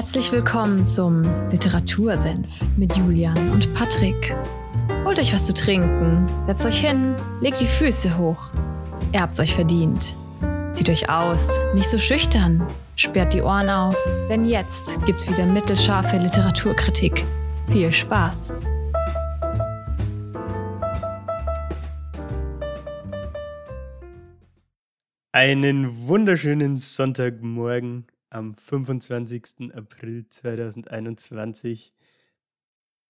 Herzlich willkommen zum Literatursenf mit Julian und Patrick. Holt euch was zu trinken, setzt euch hin, legt die Füße hoch. Ihr habt's euch verdient. Zieht euch aus, nicht so schüchtern, sperrt die Ohren auf, denn jetzt gibt's wieder mittelscharfe Literaturkritik. Viel Spaß! Einen wunderschönen Sonntagmorgen am 25. April 2021.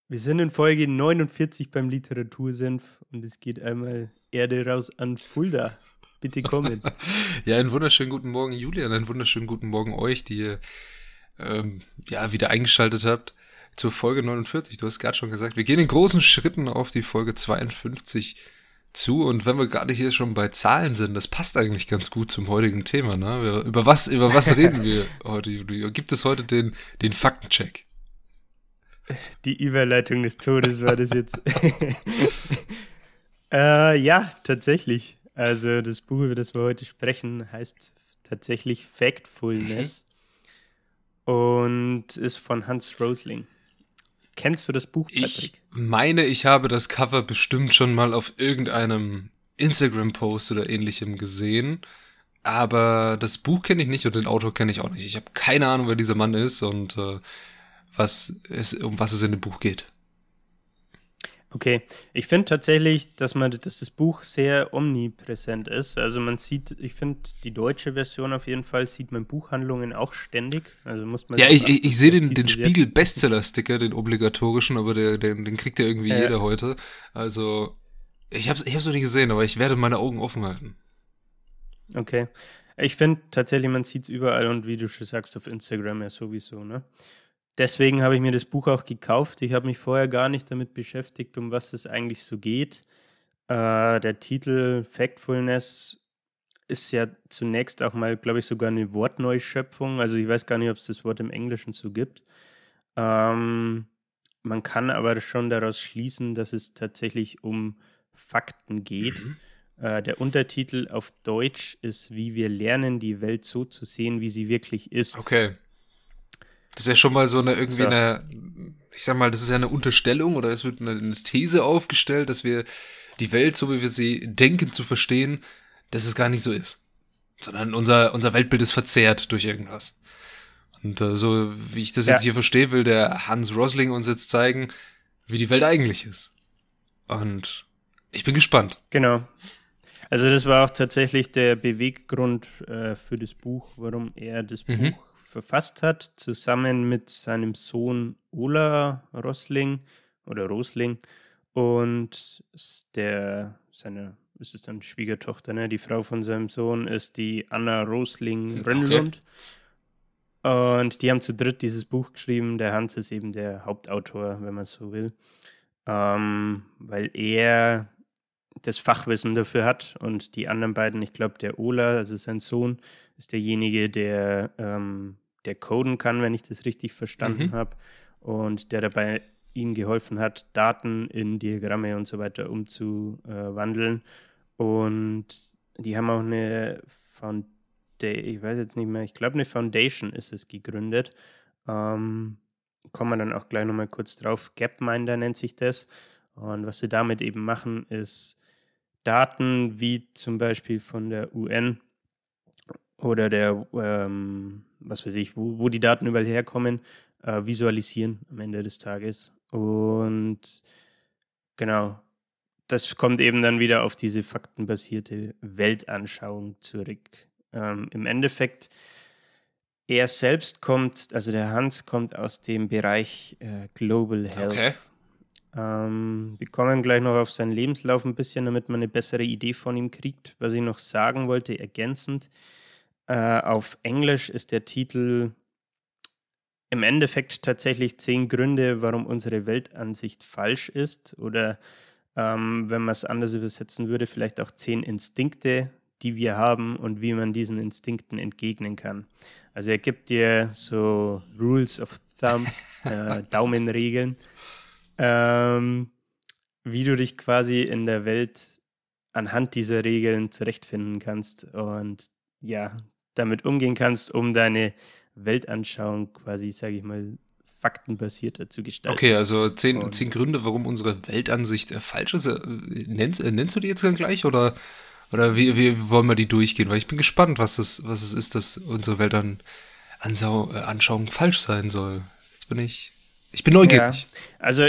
Wir sind in Folge 49 beim Literatursenf und es geht einmal Erde raus an Fulda. Bitte kommen. ja, einen wunderschönen guten Morgen, Julian. Einen wunderschönen guten Morgen euch, die ihr ähm, ja, wieder eingeschaltet habt zur Folge 49. Du hast gerade schon gesagt, wir gehen in großen Schritten auf die Folge 52 zu. Und wenn wir gerade hier schon bei Zahlen sind, das passt eigentlich ganz gut zum heutigen Thema. Ne? Über was, über was reden wir heute, Julio? Gibt es heute den, den Faktencheck? Die Überleitung des Todes war das jetzt. äh, ja, tatsächlich. Also das Buch, über das wir heute sprechen, heißt tatsächlich Factfulness mhm. und ist von Hans Rosling. Kennst du das Buch, Patrick? Ich meine, ich habe das Cover bestimmt schon mal auf irgendeinem Instagram-Post oder ähnlichem gesehen. Aber das Buch kenne ich nicht und den Autor kenne ich auch nicht. Ich habe keine Ahnung, wer dieser Mann ist und äh, was es, um was es in dem Buch geht. Okay, ich finde tatsächlich, dass man, dass das Buch sehr omnipräsent ist. Also man sieht, ich finde die deutsche Version auf jeden Fall sieht man Buchhandlungen auch ständig. Also muss man. Ja, ich, ich, ich sehe den, den Spiegel Bestseller-Sticker, den obligatorischen, aber der, den, den kriegt ja irgendwie äh, jeder heute. Also ich habe ich hab's noch nie gesehen, aber ich werde meine Augen offen halten. Okay, ich finde tatsächlich, man sieht es überall und wie du schon sagst auf Instagram ja sowieso, ne? Deswegen habe ich mir das Buch auch gekauft. Ich habe mich vorher gar nicht damit beschäftigt, um was es eigentlich so geht. Äh, der Titel Factfulness ist ja zunächst auch mal, glaube ich, sogar eine Wortneuschöpfung. Also ich weiß gar nicht, ob es das Wort im Englischen so gibt. Ähm, man kann aber schon daraus schließen, dass es tatsächlich um Fakten geht. Mhm. Äh, der Untertitel auf Deutsch ist, wie wir lernen, die Welt so zu sehen, wie sie wirklich ist. Okay. Das ist ja schon mal so eine irgendwie so. eine, ich sag mal, das ist ja eine Unterstellung oder es wird eine, These aufgestellt, dass wir die Welt, so wie wir sie denken zu verstehen, dass es gar nicht so ist. Sondern unser, unser Weltbild ist verzerrt durch irgendwas. Und äh, so wie ich das ja. jetzt hier verstehe, will der Hans Rosling uns jetzt zeigen, wie die Welt eigentlich ist. Und ich bin gespannt. Genau. Also das war auch tatsächlich der Beweggrund äh, für das Buch, warum er das mhm. Buch verfasst hat, zusammen mit seinem Sohn Ola Rosling oder Rosling und der, seine, ist es dann Schwiegertochter, ne? Die Frau von seinem Sohn ist die Anna Rosling Rennlund. Okay. Und die haben zu dritt dieses Buch geschrieben. Der Hans ist eben der Hauptautor, wenn man so will. Ähm, weil er das Fachwissen dafür hat und die anderen beiden, ich glaube, der Ola, also sein Sohn, ist derjenige, der, ähm, der coden kann, wenn ich das richtig verstanden mhm. habe, und der dabei ihm geholfen hat, Daten in Diagramme und so weiter umzuwandeln. Und die haben auch eine Foundation, ich weiß jetzt nicht mehr, ich glaube eine Foundation ist es gegründet. Ähm, kommen wir dann auch gleich nochmal kurz drauf. Gapminder nennt sich das. Und was sie damit eben machen, ist Daten wie zum Beispiel von der UN oder der, ähm, was weiß ich, wo, wo die Daten überall herkommen, äh, visualisieren am Ende des Tages. Und genau, das kommt eben dann wieder auf diese faktenbasierte Weltanschauung zurück. Ähm, Im Endeffekt, er selbst kommt, also der Hans kommt aus dem Bereich äh, Global Health. Okay. Ähm, wir kommen gleich noch auf seinen Lebenslauf ein bisschen, damit man eine bessere Idee von ihm kriegt. Was ich noch sagen wollte, ergänzend, äh, auf Englisch ist der Titel im Endeffekt tatsächlich zehn Gründe, warum unsere Weltansicht falsch ist. Oder ähm, wenn man es anders übersetzen würde, vielleicht auch zehn Instinkte, die wir haben und wie man diesen Instinkten entgegnen kann. Also er gibt dir so Rules of Thumb, äh, Daumenregeln, ähm, wie du dich quasi in der Welt anhand dieser Regeln zurechtfinden kannst. Und ja, damit umgehen kannst, um deine Weltanschauung quasi, sage ich mal, faktenbasierter zu gestalten. Okay, also zehn, zehn Gründe, warum unsere Weltansicht äh, falsch ist. Äh, nennst, äh, nennst du die jetzt gleich oder, oder wie, wie wollen wir die durchgehen? Weil ich bin gespannt, was es, was es ist, dass unsere Weltanschauung falsch sein soll. Jetzt bin ich, ich bin neugierig. Ja, also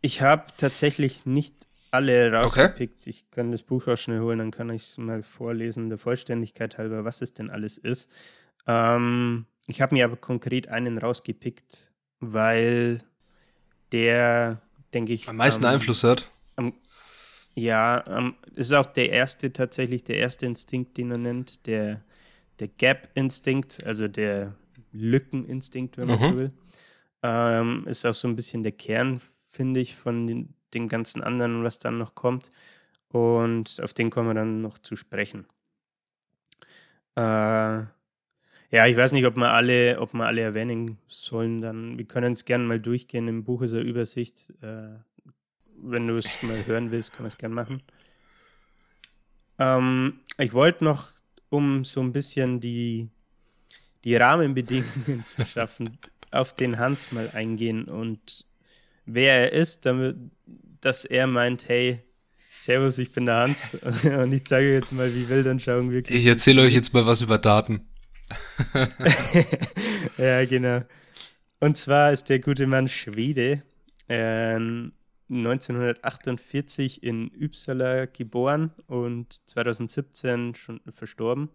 ich habe tatsächlich nicht alle rausgepickt. Okay. Ich kann das Buch auch schnell holen, dann kann ich es mal vorlesen, der Vollständigkeit halber, was es denn alles ist. Ähm, ich habe mir aber konkret einen rausgepickt, weil der, denke ich. Am meisten ähm, Einfluss hat. Am, ja, ähm, ist auch der erste, tatsächlich der erste Instinkt, den er nennt, der, der Gap-Instinkt, also der Lückeninstinkt, wenn man mhm. so will. Ähm, ist auch so ein bisschen der Kern, finde ich, von den, den ganzen anderen, was dann noch kommt. Und auf den kommen wir dann noch zu sprechen. Äh, ja, ich weiß nicht, ob wir alle, ob wir alle erwähnen sollen. Dann, wir können es gerne mal durchgehen. Im Buch ist eine Übersicht. Äh, wenn du es mal hören willst, können wir es gerne machen. Ähm, ich wollte noch, um so ein bisschen die, die Rahmenbedingungen zu schaffen, auf den Hans mal eingehen und wer er ist, damit, dass er meint, hey, Servus, ich bin der Hans und ich zeige jetzt mal, wie Weltanschauung wirklich Ich erzähle euch jetzt mal was über Daten. ja, genau. Und zwar ist der gute Mann Schwede, äh, 1948 in Uppsala geboren und 2017 schon verstorben.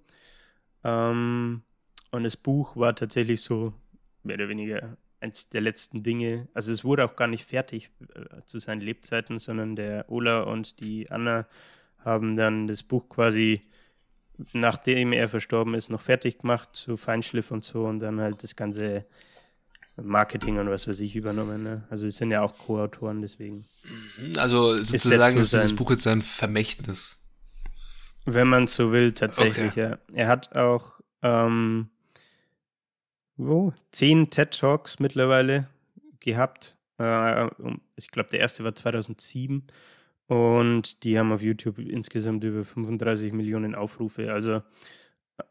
Ähm, und das Buch war tatsächlich so mehr oder weniger eins der letzten Dinge. Also es wurde auch gar nicht fertig äh, zu seinen Lebzeiten, sondern der Ola und die Anna haben dann das Buch quasi nachdem er verstorben ist, noch fertig gemacht, so Feinschliff und so und dann halt das ganze Marketing und was weiß ich übernommen. Ne? Also es sind ja auch Co-Autoren, deswegen. Mhm, also sozusagen ist, so ist dieses Buch jetzt ein Vermächtnis. Wenn man so will, tatsächlich, okay. ja. Er hat auch ähm, wo, zehn TED Talks mittlerweile gehabt. Äh, ich glaube, der erste war 2007 und die haben auf YouTube insgesamt über 35 Millionen Aufrufe. Also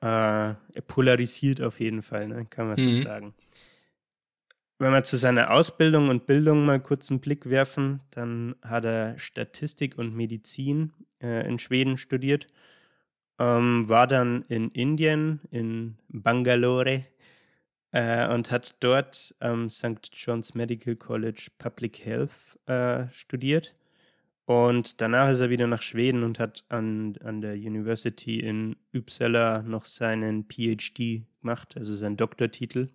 äh, er polarisiert auf jeden Fall, ne? kann man mhm. so sagen. Wenn wir zu seiner Ausbildung und Bildung mal kurz einen Blick werfen, dann hat er Statistik und Medizin äh, in Schweden studiert, ähm, war dann in Indien, in Bangalore äh, und hat dort am St. John's Medical College Public Health äh, studiert und danach ist er wieder nach Schweden und hat an, an der University in Uppsala noch seinen PhD gemacht, also seinen Doktortitel.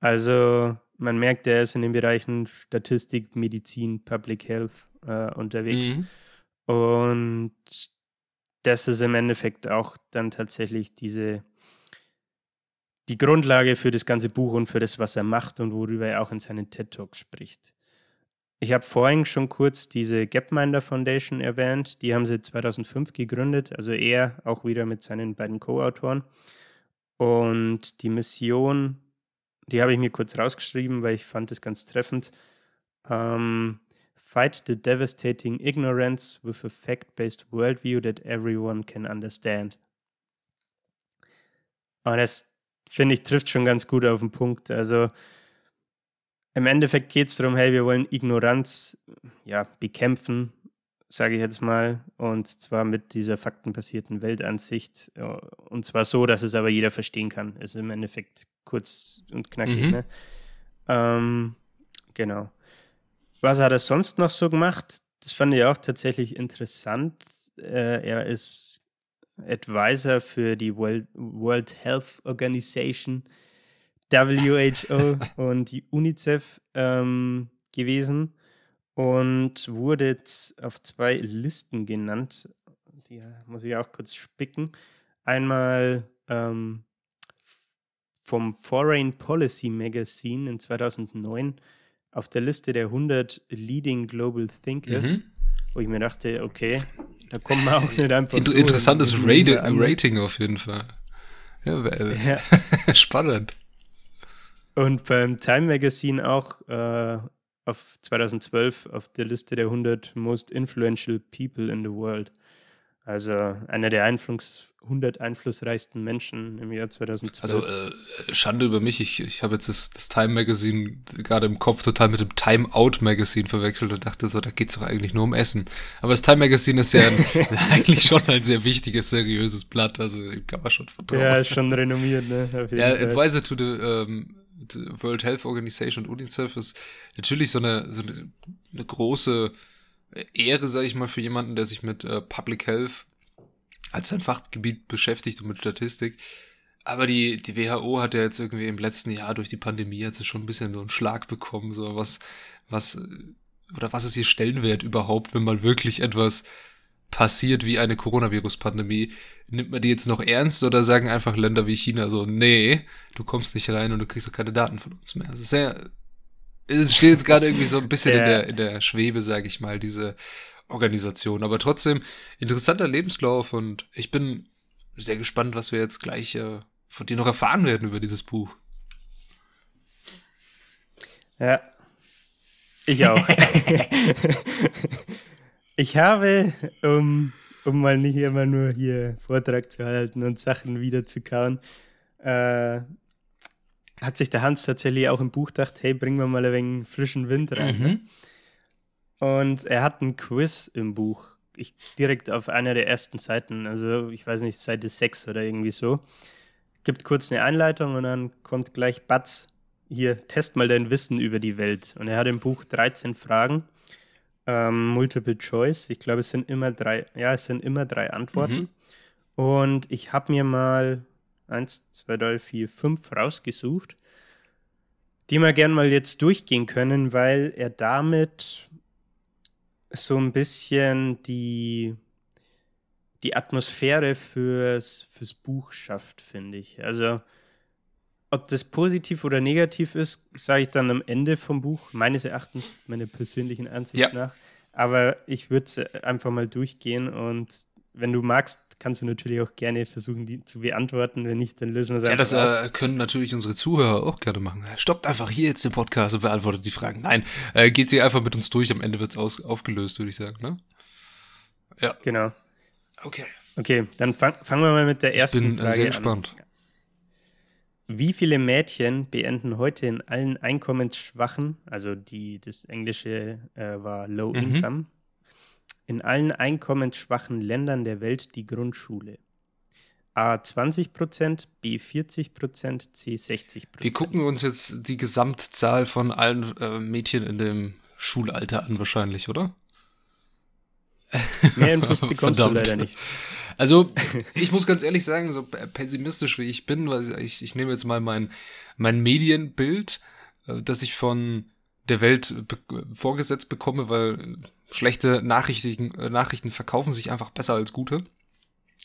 Also man merkt, er ist in den Bereichen Statistik, Medizin, Public Health äh, unterwegs. Mhm. Und das ist im Endeffekt auch dann tatsächlich diese die Grundlage für das ganze Buch und für das, was er macht und worüber er auch in seinen TED Talks spricht. Ich habe vorhin schon kurz diese Gapminder Foundation erwähnt. Die haben sie 2005 gegründet, also er auch wieder mit seinen beiden Co-Autoren. Und die Mission, die habe ich mir kurz rausgeschrieben, weil ich fand es ganz treffend. Ähm, fight the devastating ignorance with a fact-based worldview that everyone can understand. Und das, finde ich, trifft schon ganz gut auf den Punkt. Also im Endeffekt geht es darum, hey, wir wollen Ignoranz ja, bekämpfen, sage ich jetzt mal, und zwar mit dieser faktenbasierten Weltansicht. Und zwar so, dass es aber jeder verstehen kann. Ist im Endeffekt kurz und knackig. Mhm. Ne? Ähm, genau. Was hat er sonst noch so gemacht? Das fand ich auch tatsächlich interessant. Äh, er ist Advisor für die World, World Health Organization WHO und die UNICEF ähm, gewesen und wurde auf zwei Listen genannt. Die muss ich auch kurz spicken. Einmal ähm, vom Foreign Policy Magazine in 2009 auf der Liste der 100 Leading Global Thinkers, mhm. wo ich mir dachte, okay, da kommen wir auch nicht einfach so Interessantes Rating, Rating auf jeden Fall. Ja, ja. spannend. Und beim Time Magazine auch äh, auf 2012 auf der Liste der 100 Most Influential People in the World. Also einer der Einfluss, 100 einflussreichsten Menschen im Jahr 2012. Also äh, Schande über mich, ich, ich habe jetzt das, das Time Magazine gerade im Kopf total mit dem Time Out Magazine verwechselt und dachte so, da geht es doch eigentlich nur um Essen. Aber das Time Magazine ist ja ein, eigentlich schon ein sehr wichtiges, seriöses Blatt, also kann man schon vertrauen. Ja, ist schon renommiert, ne? ja, Fall. Advisor to the um, World Health Organization und UNICEF ist natürlich so eine, so eine, eine große Ehre, sage ich mal, für jemanden, der sich mit äh, Public Health als sein Fachgebiet beschäftigt und mit Statistik. Aber die, die WHO hat ja jetzt irgendwie im letzten Jahr durch die Pandemie jetzt schon ein bisschen so einen Schlag bekommen, so was, was, oder was ist ihr Stellenwert überhaupt, wenn mal wirklich etwas passiert wie eine Coronavirus-Pandemie? Nimmt man die jetzt noch ernst oder sagen einfach Länder wie China so, nee, du kommst nicht rein und du kriegst auch keine Daten von uns mehr? Das ist sehr, es steht jetzt gerade irgendwie so ein bisschen ja. in, der, in der Schwebe, sage ich mal, diese Organisation. Aber trotzdem interessanter Lebenslauf und ich bin sehr gespannt, was wir jetzt gleich äh, von dir noch erfahren werden über dieses Buch. Ja, ich auch. ich habe, um, um mal nicht immer nur hier Vortrag zu halten und Sachen wiederzukauen, äh, hat sich der Hans tatsächlich auch im Buch gedacht, hey, bringen wir mal ein wenig frischen Wind rein. Ne? Mhm. Und er hat ein Quiz im Buch, ich, direkt auf einer der ersten Seiten, also ich weiß nicht, Seite 6 oder irgendwie so. Gibt kurz eine Einleitung und dann kommt gleich Batz, hier, test mal dein Wissen über die Welt. Und er hat im Buch 13 Fragen, ähm, Multiple Choice. Ich glaube, es sind immer drei, ja, es sind immer drei Antworten. Mhm. Und ich habe mir mal eins, zwei, drei, vier, fünf rausgesucht, die wir gern mal jetzt durchgehen können, weil er damit so ein bisschen die, die Atmosphäre fürs, fürs Buch schafft, finde ich. Also, ob das positiv oder negativ ist, sage ich dann am Ende vom Buch, meines Erachtens, meiner persönlichen Ansicht ja. nach. Aber ich würde es einfach mal durchgehen und wenn du magst, kannst du natürlich auch gerne versuchen, die zu beantworten. Wenn nicht, dann lösen wir es einfach. Ja, das äh, können natürlich unsere Zuhörer auch gerne machen. Stoppt einfach hier jetzt den Podcast und beantwortet die Fragen. Nein, äh, geht sie einfach mit uns durch. Am Ende wird es aufgelöst, würde ich sagen. Ne? Ja. Genau. Okay. Okay, dann fang, fangen wir mal mit der ersten ich bin, Frage sehr gespannt. an. Wie viele Mädchen beenden heute in allen einkommensschwachen, also die, das Englische äh, war Low mhm. Income, in allen einkommensschwachen Ländern der Welt die Grundschule. A 20 Prozent, B 40 Prozent, C 60 Prozent. Wir gucken uns jetzt die Gesamtzahl von allen äh, Mädchen in dem Schulalter an, wahrscheinlich, oder? Mehr Infos bekommst du leider nicht. Also, ich muss ganz ehrlich sagen, so pessimistisch wie ich bin, weil ich, ich nehme jetzt mal mein, mein Medienbild, äh, das ich von der Welt be vorgesetzt bekomme, weil schlechte Nachrichten, äh, Nachrichten verkaufen sich einfach besser als gute.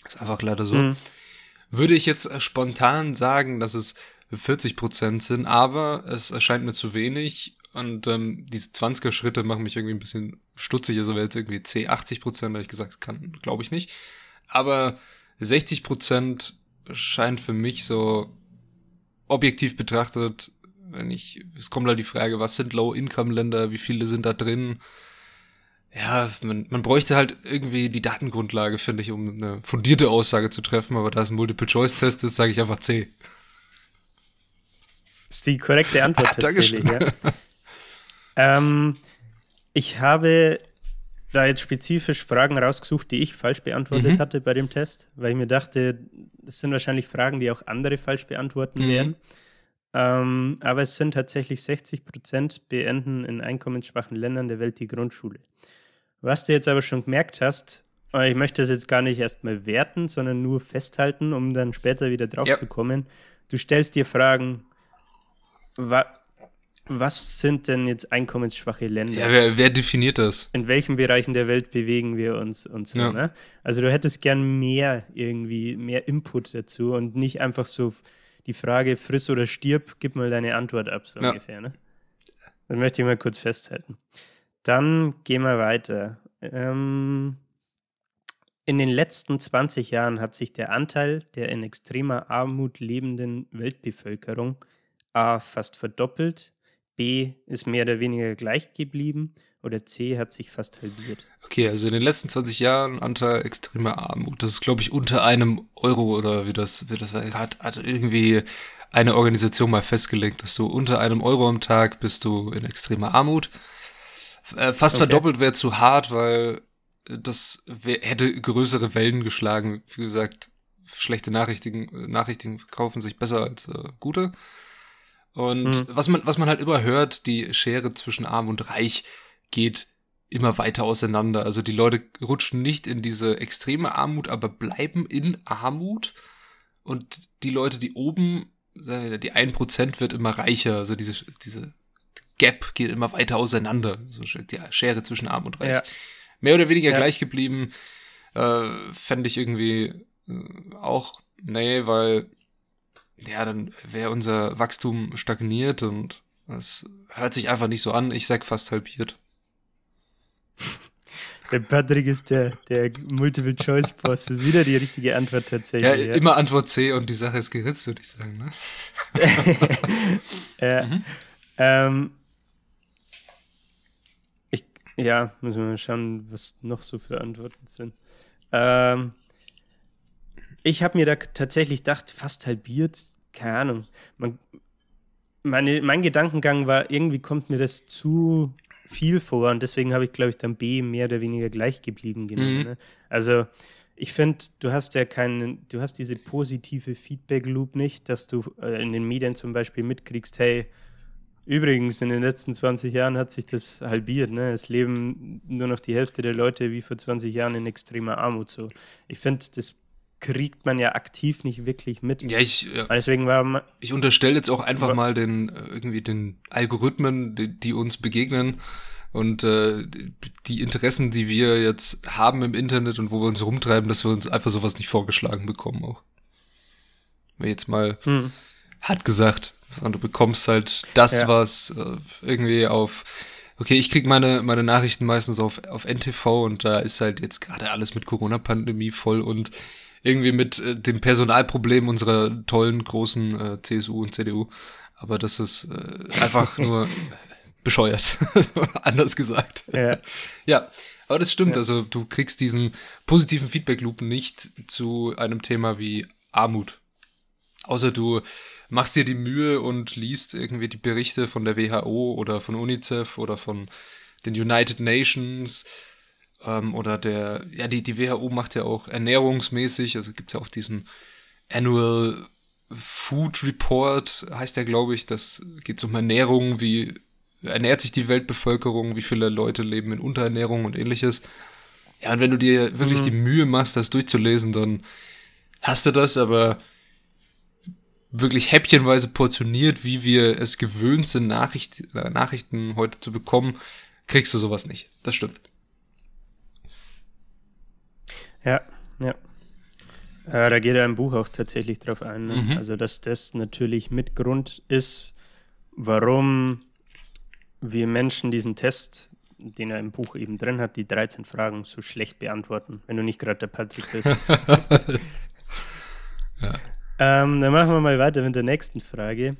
Ist einfach leider so. Mhm. Würde ich jetzt äh, spontan sagen, dass es 40 Prozent sind, aber es erscheint mir zu wenig und ähm, diese 20er Schritte machen mich irgendwie ein bisschen stutzig. Also wäre jetzt irgendwie C 80 Prozent, habe ich gesagt, kann, glaube ich nicht. Aber 60 Prozent scheint für mich so objektiv betrachtet, wenn ich, es kommt halt die Frage, was sind Low-Income-Länder, wie viele sind da drin? Ja, man, man bräuchte halt irgendwie die Datengrundlage, finde ich, um eine fundierte Aussage zu treffen, aber da es ein Multiple-Choice-Test ist, sage ich einfach C. Das ist die korrekte Antwort ah, tatsächlich, ja. ähm, ich habe da jetzt spezifisch Fragen rausgesucht, die ich falsch beantwortet mhm. hatte bei dem Test, weil ich mir dachte, das sind wahrscheinlich Fragen, die auch andere falsch beantworten mhm. werden. Ähm, aber es sind tatsächlich 60 Prozent beenden in einkommensschwachen Ländern der Welt die Grundschule. Was du jetzt aber schon gemerkt hast, und ich möchte das jetzt gar nicht erstmal werten, sondern nur festhalten, um dann später wieder drauf ja. zu kommen. Du stellst dir Fragen, wa was sind denn jetzt einkommensschwache Länder? Ja, wer, wer, definiert das? In welchen Bereichen der Welt bewegen wir uns und so, ja. ne? Also du hättest gern mehr irgendwie, mehr Input dazu und nicht einfach so die Frage friss oder stirb, gib mal deine Antwort ab, so ja. ungefähr, ne? Das möchte ich mal kurz festhalten. Dann gehen wir weiter. Ähm, in den letzten 20 Jahren hat sich der Anteil der in extremer Armut lebenden Weltbevölkerung A fast verdoppelt, B ist mehr oder weniger gleich geblieben oder C hat sich fast halbiert. Okay, also in den letzten 20 Jahren Anteil extremer Armut. Das ist, glaube ich, unter einem Euro oder wie das, wie das hat, hat irgendwie eine Organisation mal festgelegt, dass du unter einem Euro am Tag bist du in extremer Armut. Äh, fast okay. verdoppelt wäre zu hart, weil das wär, hätte größere Wellen geschlagen. Wie gesagt, schlechte Nachrichten, Nachrichten kaufen sich besser als äh, gute. Und mhm. was man, was man halt immer hört, die Schere zwischen Arm und Reich geht immer weiter auseinander. Also die Leute rutschen nicht in diese extreme Armut, aber bleiben in Armut. Und die Leute, die oben, die ein Prozent wird immer reicher. Also diese, diese Gap geht immer weiter auseinander. So die Schere zwischen Arm und Reich. Ja. Mehr oder weniger ja. gleich geblieben. Äh, Fände ich irgendwie äh, auch, nee, weil ja, dann wäre unser Wachstum stagniert und es hört sich einfach nicht so an. Ich sag fast halbiert. Der Patrick ist der, der Multiple-Choice-Boss. Das ist wieder die richtige Antwort tatsächlich. Ja, ja, immer Antwort C und die Sache ist geritzt, würde ich sagen. Ne? ja. Mhm. Ähm, ja, müssen wir mal schauen, was noch so für Antworten sind. Ähm, ich habe mir da tatsächlich gedacht, fast halbiert, keine Ahnung. Man, meine, mein Gedankengang war, irgendwie kommt mir das zu viel vor und deswegen habe ich, glaube ich, dann B mehr oder weniger gleich geblieben genommen. Mhm. Ne? Also ich finde, du hast ja keinen, du hast diese positive Feedback-Loop nicht, dass du äh, in den Medien zum Beispiel mitkriegst, hey, übrigens, in den letzten 20 Jahren hat sich das halbiert, ne? Es leben nur noch die Hälfte der Leute wie vor 20 Jahren in extremer Armut. So. Ich finde, das kriegt man ja aktiv nicht wirklich mit. Ja, ich, ja. deswegen war ich unterstelle jetzt auch einfach mal den äh, irgendwie den Algorithmen, die, die uns begegnen und äh, die Interessen, die wir jetzt haben im Internet und wo wir uns rumtreiben, dass wir uns einfach sowas nicht vorgeschlagen bekommen auch. Wenn jetzt mal hm. hat gesagt, sondern du bekommst halt das, ja. was äh, irgendwie auf Okay, ich krieg meine, meine Nachrichten meistens auf, auf NTV und da ist halt jetzt gerade alles mit Corona-Pandemie voll und irgendwie mit äh, dem Personalproblem unserer tollen großen äh, CSU und CDU. Aber das ist äh, einfach nur bescheuert, anders gesagt. Ja. ja, aber das stimmt. Ja. Also du kriegst diesen positiven Feedback-Loop nicht zu einem Thema wie Armut. Außer du machst dir die Mühe und liest irgendwie die Berichte von der WHO oder von UNICEF oder von den United Nations ähm, oder der, ja, die, die WHO macht ja auch ernährungsmäßig, also gibt es ja auch diesen Annual Food Report, heißt der, glaube ich, das geht um Ernährung, wie ernährt sich die Weltbevölkerung, wie viele Leute leben in Unterernährung und ähnliches. Ja, und wenn du dir wirklich mhm. die Mühe machst, das durchzulesen, dann hast du das, aber wirklich häppchenweise portioniert, wie wir es gewöhnt sind, Nachricht, äh, Nachrichten heute zu bekommen, kriegst du sowas nicht. Das stimmt. Ja, ja. Äh, da geht er im Buch auch tatsächlich drauf ein. Ne? Mhm. Also, dass das natürlich mit Grund ist, warum wir Menschen diesen Test, den er im Buch eben drin hat, die 13 Fragen so schlecht beantworten, wenn du nicht gerade der Patrick bist. ja. Ähm, dann machen wir mal weiter mit der nächsten Frage.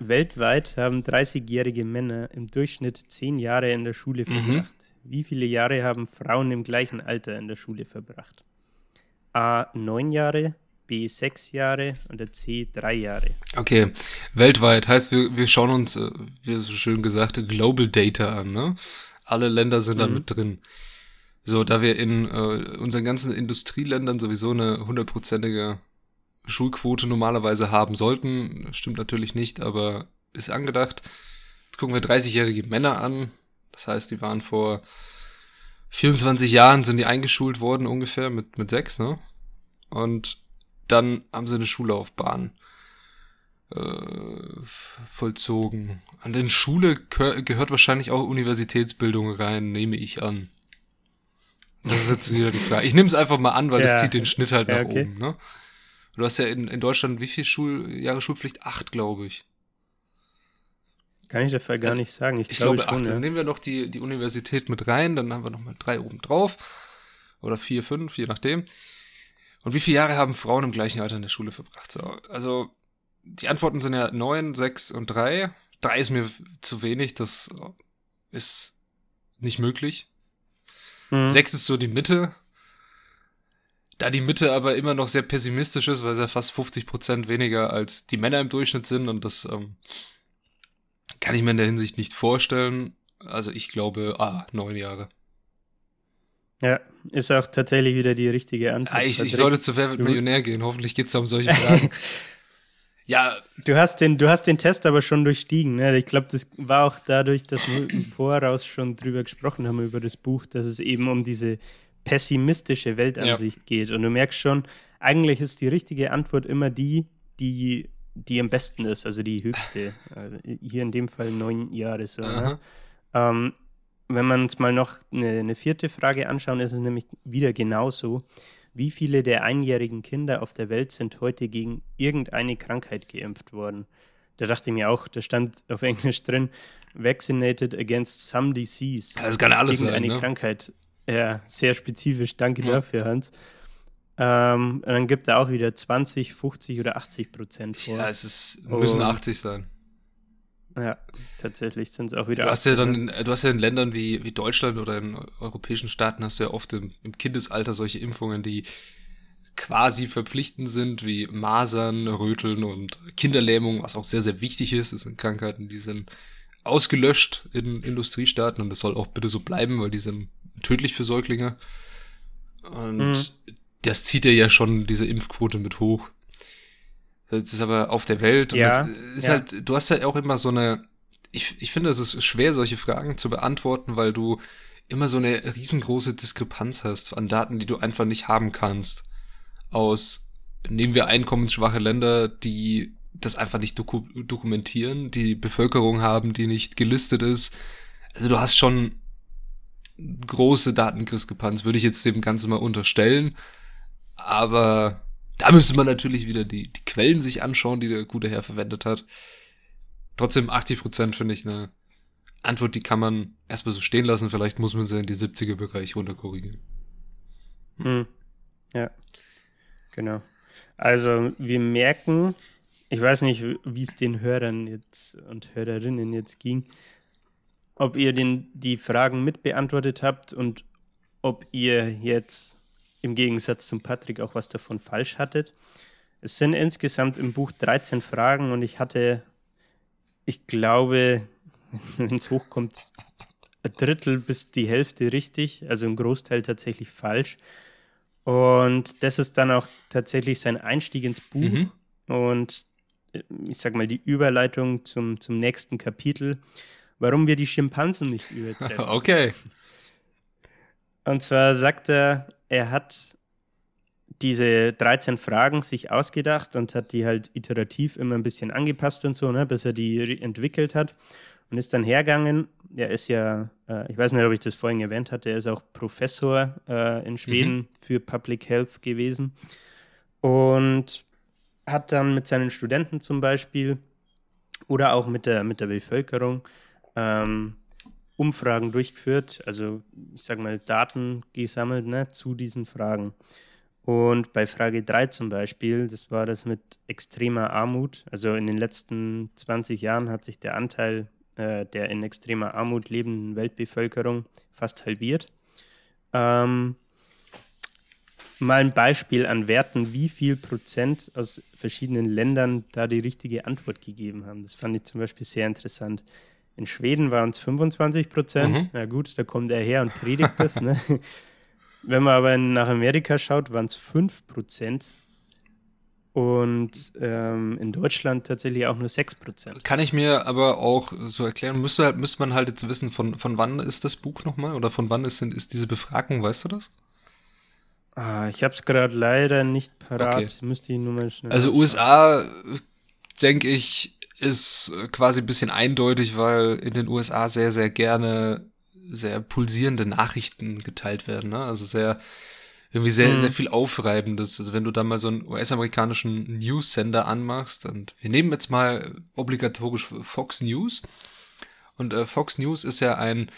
Weltweit haben 30-jährige Männer im Durchschnitt 10 Jahre in der Schule mhm. verbracht. Mhm. Wie viele Jahre haben Frauen im gleichen Alter in der Schule verbracht? A. 9 Jahre, B sechs Jahre und der C drei Jahre. Okay, weltweit heißt, wir, wir schauen uns, äh, wie so schön gesagt, Global Data an. Ne? Alle Länder sind mhm. da mit drin. So, da wir in äh, unseren ganzen Industrieländern sowieso eine hundertprozentige Schulquote normalerweise haben sollten, stimmt natürlich nicht, aber ist angedacht. Jetzt gucken wir 30-jährige Männer an. Das heißt, die waren vor 24 Jahren sind die eingeschult worden ungefähr mit, mit sechs, ne? Und dann haben sie eine Schullaufbahn äh, vollzogen. An den Schule gehört wahrscheinlich auch Universitätsbildung rein, nehme ich an. Das ist jetzt wieder die Frage. Ich nehme es einfach mal an, weil ja. das zieht den Schnitt halt ja, nach okay. oben. Ne? Du hast ja in, in Deutschland wie viel Schuljahre Schulpflicht? Acht, glaube ich. Kann ich dafür gar also, nicht sagen. Ich, ich glaube, glaube schon, acht. Ja. Dann nehmen wir noch die, die Universität mit rein, dann haben wir noch mal drei oben drauf. Oder vier, fünf, je nachdem. Und wie viele Jahre haben Frauen im gleichen Alter in der Schule verbracht? So, also die Antworten sind ja neun, sechs und drei. Drei ist mir zu wenig, das ist nicht möglich. Mhm. Sechs ist so die Mitte. Da die Mitte aber immer noch sehr pessimistisch ist, weil es ja fast 50 Prozent weniger als die Männer im Durchschnitt sind und das ähm, kann ich mir in der Hinsicht nicht vorstellen. Also ich glaube, ah, neun Jahre. Ja, ist auch tatsächlich wieder die richtige Antwort. Ja, ich, ich sollte zu Wer wird Millionär gehen. Hoffentlich geht es um solche Fragen. ja. Du hast, den, du hast den Test aber schon durchstiegen. Ne? Ich glaube, das war auch dadurch, dass wir im Voraus schon drüber gesprochen haben, über das Buch, dass es eben um diese pessimistische Weltansicht ja. geht. Und du merkst schon, eigentlich ist die richtige Antwort immer die, die, die am besten ist, also die höchste. Also hier in dem Fall neun Jahre so. Ne? Ähm, wenn wir uns mal noch eine, eine, vierte Frage anschauen, ist es nämlich wieder genauso. Wie viele der einjährigen Kinder auf der Welt sind heute gegen irgendeine Krankheit geimpft worden? Da dachte ich mir auch, da stand auf Englisch drin, vaccinated against some disease. Das kann alles sein. Eine ne? Krankheit. Ja, sehr spezifisch. Danke ja. dafür, Hans. Ähm, und dann gibt er auch wieder 20, 50 oder 80 Prozent vor. Ja, es ist, müssen und, 80 sein. Ja, tatsächlich sind es auch wieder. Du hast ja dann, in, du hast ja in Ländern wie, wie Deutschland oder in europäischen Staaten hast du ja oft im, im Kindesalter solche Impfungen, die quasi verpflichtend sind, wie Masern, Röteln und Kinderlähmung, was auch sehr, sehr wichtig ist. Das sind Krankheiten, die sind ausgelöscht in Industriestaaten und das soll auch bitte so bleiben, weil die sind tödlich für Säuglinge. Und mhm. das zieht ja ja schon diese Impfquote mit hoch. Das ist aber auf der Welt. Ja, ist ja. halt, du hast ja auch immer so eine, ich, ich finde, es ist schwer, solche Fragen zu beantworten, weil du immer so eine riesengroße Diskrepanz hast an Daten, die du einfach nicht haben kannst. Aus, nehmen wir einkommensschwache Länder, die das einfach nicht doku dokumentieren, die Bevölkerung haben, die nicht gelistet ist. Also du hast schon große Datendiskrepanz, würde ich jetzt dem Ganzen mal unterstellen. Aber da müsste man natürlich wieder die, die Quellen sich anschauen, die der gute Herr verwendet hat. Trotzdem 80 Prozent finde ich eine Antwort, die kann man erstmal so stehen lassen. Vielleicht muss man sie in die 70er Bereich runterkorrigieren. Hm. Ja, genau. Also wir merken, ich weiß nicht, wie es den Hörern jetzt und Hörerinnen jetzt ging, ob ihr den, die Fragen mitbeantwortet habt und ob ihr jetzt im Gegensatz zum Patrick auch was davon falsch hattet. Es sind insgesamt im Buch 13 Fragen und ich hatte, ich glaube, wenn es hochkommt, ein Drittel bis die Hälfte richtig, also ein Großteil tatsächlich falsch. Und das ist dann auch tatsächlich sein Einstieg ins Buch mhm. und äh, ich sag mal die Überleitung zum, zum nächsten Kapitel, warum wir die Schimpansen nicht übertreffen. Okay. Und zwar sagt er, er hat diese 13 Fragen sich ausgedacht und hat die halt iterativ immer ein bisschen angepasst und so, ne, bis er die entwickelt hat und ist dann hergegangen. Er ist ja, äh, ich weiß nicht, ob ich das vorhin erwähnt hatte, er ist auch Professor äh, in Schweden mhm. für Public Health gewesen und hat dann mit seinen Studenten zum Beispiel oder auch mit der, mit der Bevölkerung ähm, Umfragen durchgeführt, also ich sage mal Daten gesammelt ne, zu diesen Fragen. Und bei Frage 3 zum Beispiel, das war das mit extremer Armut. Also in den letzten 20 Jahren hat sich der Anteil äh, der in extremer Armut lebenden Weltbevölkerung fast halbiert. Ähm, mal ein Beispiel an Werten, wie viel Prozent aus verschiedenen Ländern da die richtige Antwort gegeben haben. Das fand ich zum Beispiel sehr interessant. In Schweden waren es 25 Prozent. Mhm. Na gut, da kommt er her und predigt das. Ne? Wenn man aber nach Amerika schaut, waren es 5 Prozent. Und ähm, in Deutschland tatsächlich auch nur 6 Prozent. Kann ich mir aber auch so erklären, müsste, müsste man halt jetzt wissen, von, von wann ist das Buch nochmal? Oder von wann ist, ist diese Befragung, weißt du das? Ah, ich habe es gerade leider nicht parat. Okay. Müsste ich nur mal schnell. Also USA, denke ich, ist äh, quasi ein bisschen eindeutig, weil in den USA sehr, sehr gerne sehr pulsierende Nachrichten geteilt werden. Ne? Also sehr, irgendwie sehr, mhm. sehr viel Aufreibendes. Also wenn du da mal so einen US-amerikanischen News-Sender anmachst und wir nehmen jetzt mal obligatorisch Fox News. Und äh, Fox News ist ja ein,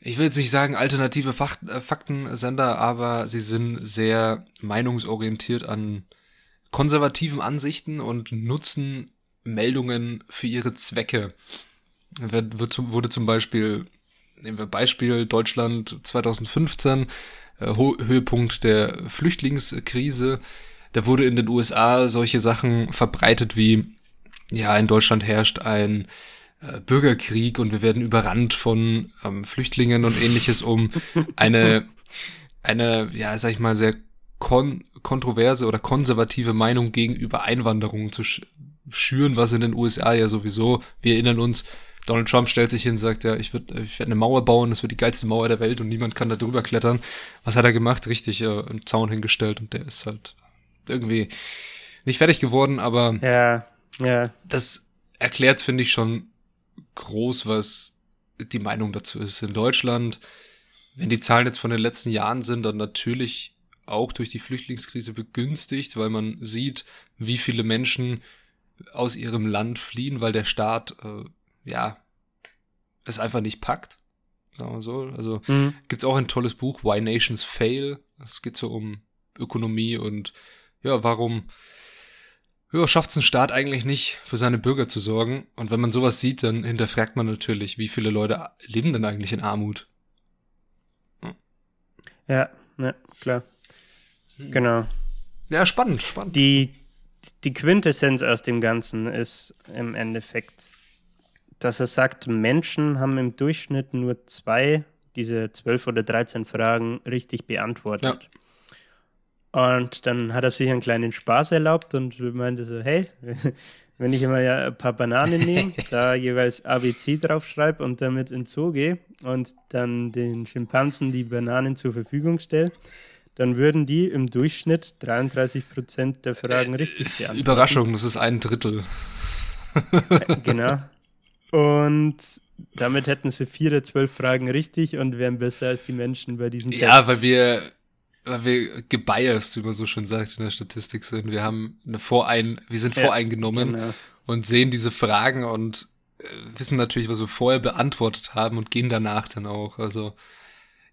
ich will jetzt nicht sagen alternative Fach, äh, Faktensender, aber sie sind sehr meinungsorientiert an konservativen Ansichten und nutzen Meldungen für ihre Zwecke. Wird, wird, wurde zum Beispiel nehmen wir Beispiel Deutschland 2015, äh, Höhepunkt der Flüchtlingskrise. Da wurde in den USA solche Sachen verbreitet wie, ja, in Deutschland herrscht ein äh, Bürgerkrieg und wir werden überrannt von ähm, Flüchtlingen und ähnliches, um eine, eine, ja, sag ich mal, sehr kon kontroverse oder konservative Meinung gegenüber Einwanderung zu schüren, was in den USA ja sowieso, wir erinnern uns, Donald Trump stellt sich hin und sagt, ja, ich werde ich werd eine Mauer bauen, das wird die geilste Mauer der Welt und niemand kann da drüber klettern. Was hat er gemacht? Richtig äh, einen Zaun hingestellt und der ist halt irgendwie nicht fertig geworden, aber ja, ja. das erklärt, finde ich, schon groß, was die Meinung dazu ist. In Deutschland, wenn die Zahlen jetzt von den letzten Jahren sind, dann natürlich auch durch die Flüchtlingskrise begünstigt, weil man sieht, wie viele Menschen aus ihrem Land fliehen, weil der Staat, äh, ja, es einfach nicht packt. Sagen wir so. Also mhm. gibt's auch ein tolles Buch, Why Nations Fail. Es geht so um Ökonomie und ja, warum ja, schafft es ein Staat eigentlich nicht, für seine Bürger zu sorgen. Und wenn man sowas sieht, dann hinterfragt man natürlich, wie viele Leute leben denn eigentlich in Armut? Hm. Ja, ja, klar. Hm. Genau. Ja, spannend, spannend. Die, die Quintessenz aus dem Ganzen ist im Endeffekt, dass er sagt, Menschen haben im Durchschnitt nur zwei, diese zwölf oder dreizehn Fragen richtig beantwortet. Ja. Und dann hat er sich einen kleinen Spaß erlaubt und meinte so, hey, wenn ich immer ja ein paar Bananen nehme, da jeweils ABC draufschreibe und damit in Zoo gehe und dann den Schimpansen die Bananen zur Verfügung stelle, dann würden die im Durchschnitt 33 Prozent der Fragen richtig beantworten. Überraschung, das ist ein Drittel. genau. Und damit hätten sie vier der zwölf Fragen richtig und wären besser als die Menschen bei diesem Test. Ja, weil wir weil wir gebiased, wie man so schön sagt, in der Statistik sind. Wir haben eine Vorein, wir sind ja, voreingenommen genau. und sehen diese Fragen und äh, wissen natürlich, was wir vorher beantwortet haben und gehen danach dann auch. Also,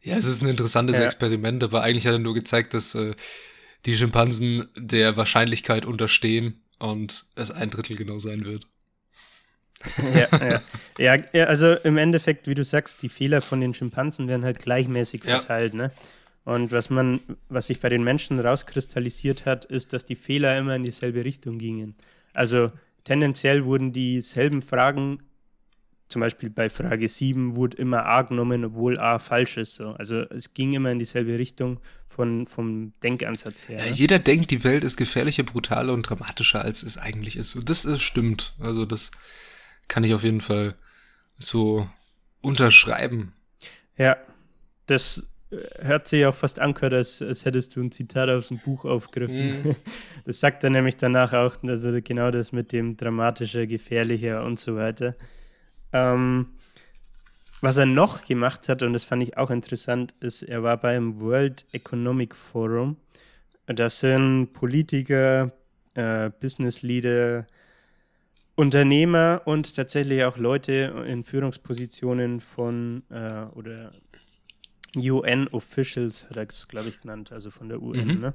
ja, es ist ein interessantes ja. Experiment, aber eigentlich hat er nur gezeigt, dass äh, die Schimpansen der Wahrscheinlichkeit unterstehen und es ein Drittel genau sein wird. ja, ja. ja, also im Endeffekt, wie du sagst, die Fehler von den Schimpansen werden halt gleichmäßig verteilt, ja. ne? Und was man, was sich bei den Menschen rauskristallisiert hat, ist, dass die Fehler immer in dieselbe Richtung gingen. Also tendenziell wurden dieselben Fragen, zum Beispiel bei Frage 7, wurde immer A genommen, obwohl A falsch ist. So. Also es ging immer in dieselbe Richtung von, vom Denkansatz her. Ja, jeder denkt, die Welt ist gefährlicher, brutaler und dramatischer, als es eigentlich ist. Und das, das stimmt. Also das kann ich auf jeden Fall so unterschreiben. Ja, das hört sich auch fast angehört, als, als hättest du ein Zitat aus dem Buch aufgegriffen. Mhm. Das sagt er nämlich danach auch, also genau das mit dem dramatischer, gefährlicher und so weiter. Ähm, was er noch gemacht hat, und das fand ich auch interessant, ist, er war beim World Economic Forum. Das sind Politiker, äh, Business Leader, Unternehmer und tatsächlich auch Leute in Führungspositionen von äh, oder UN-Officials, hat er es, glaube ich, genannt, also von der UN, mhm. ne?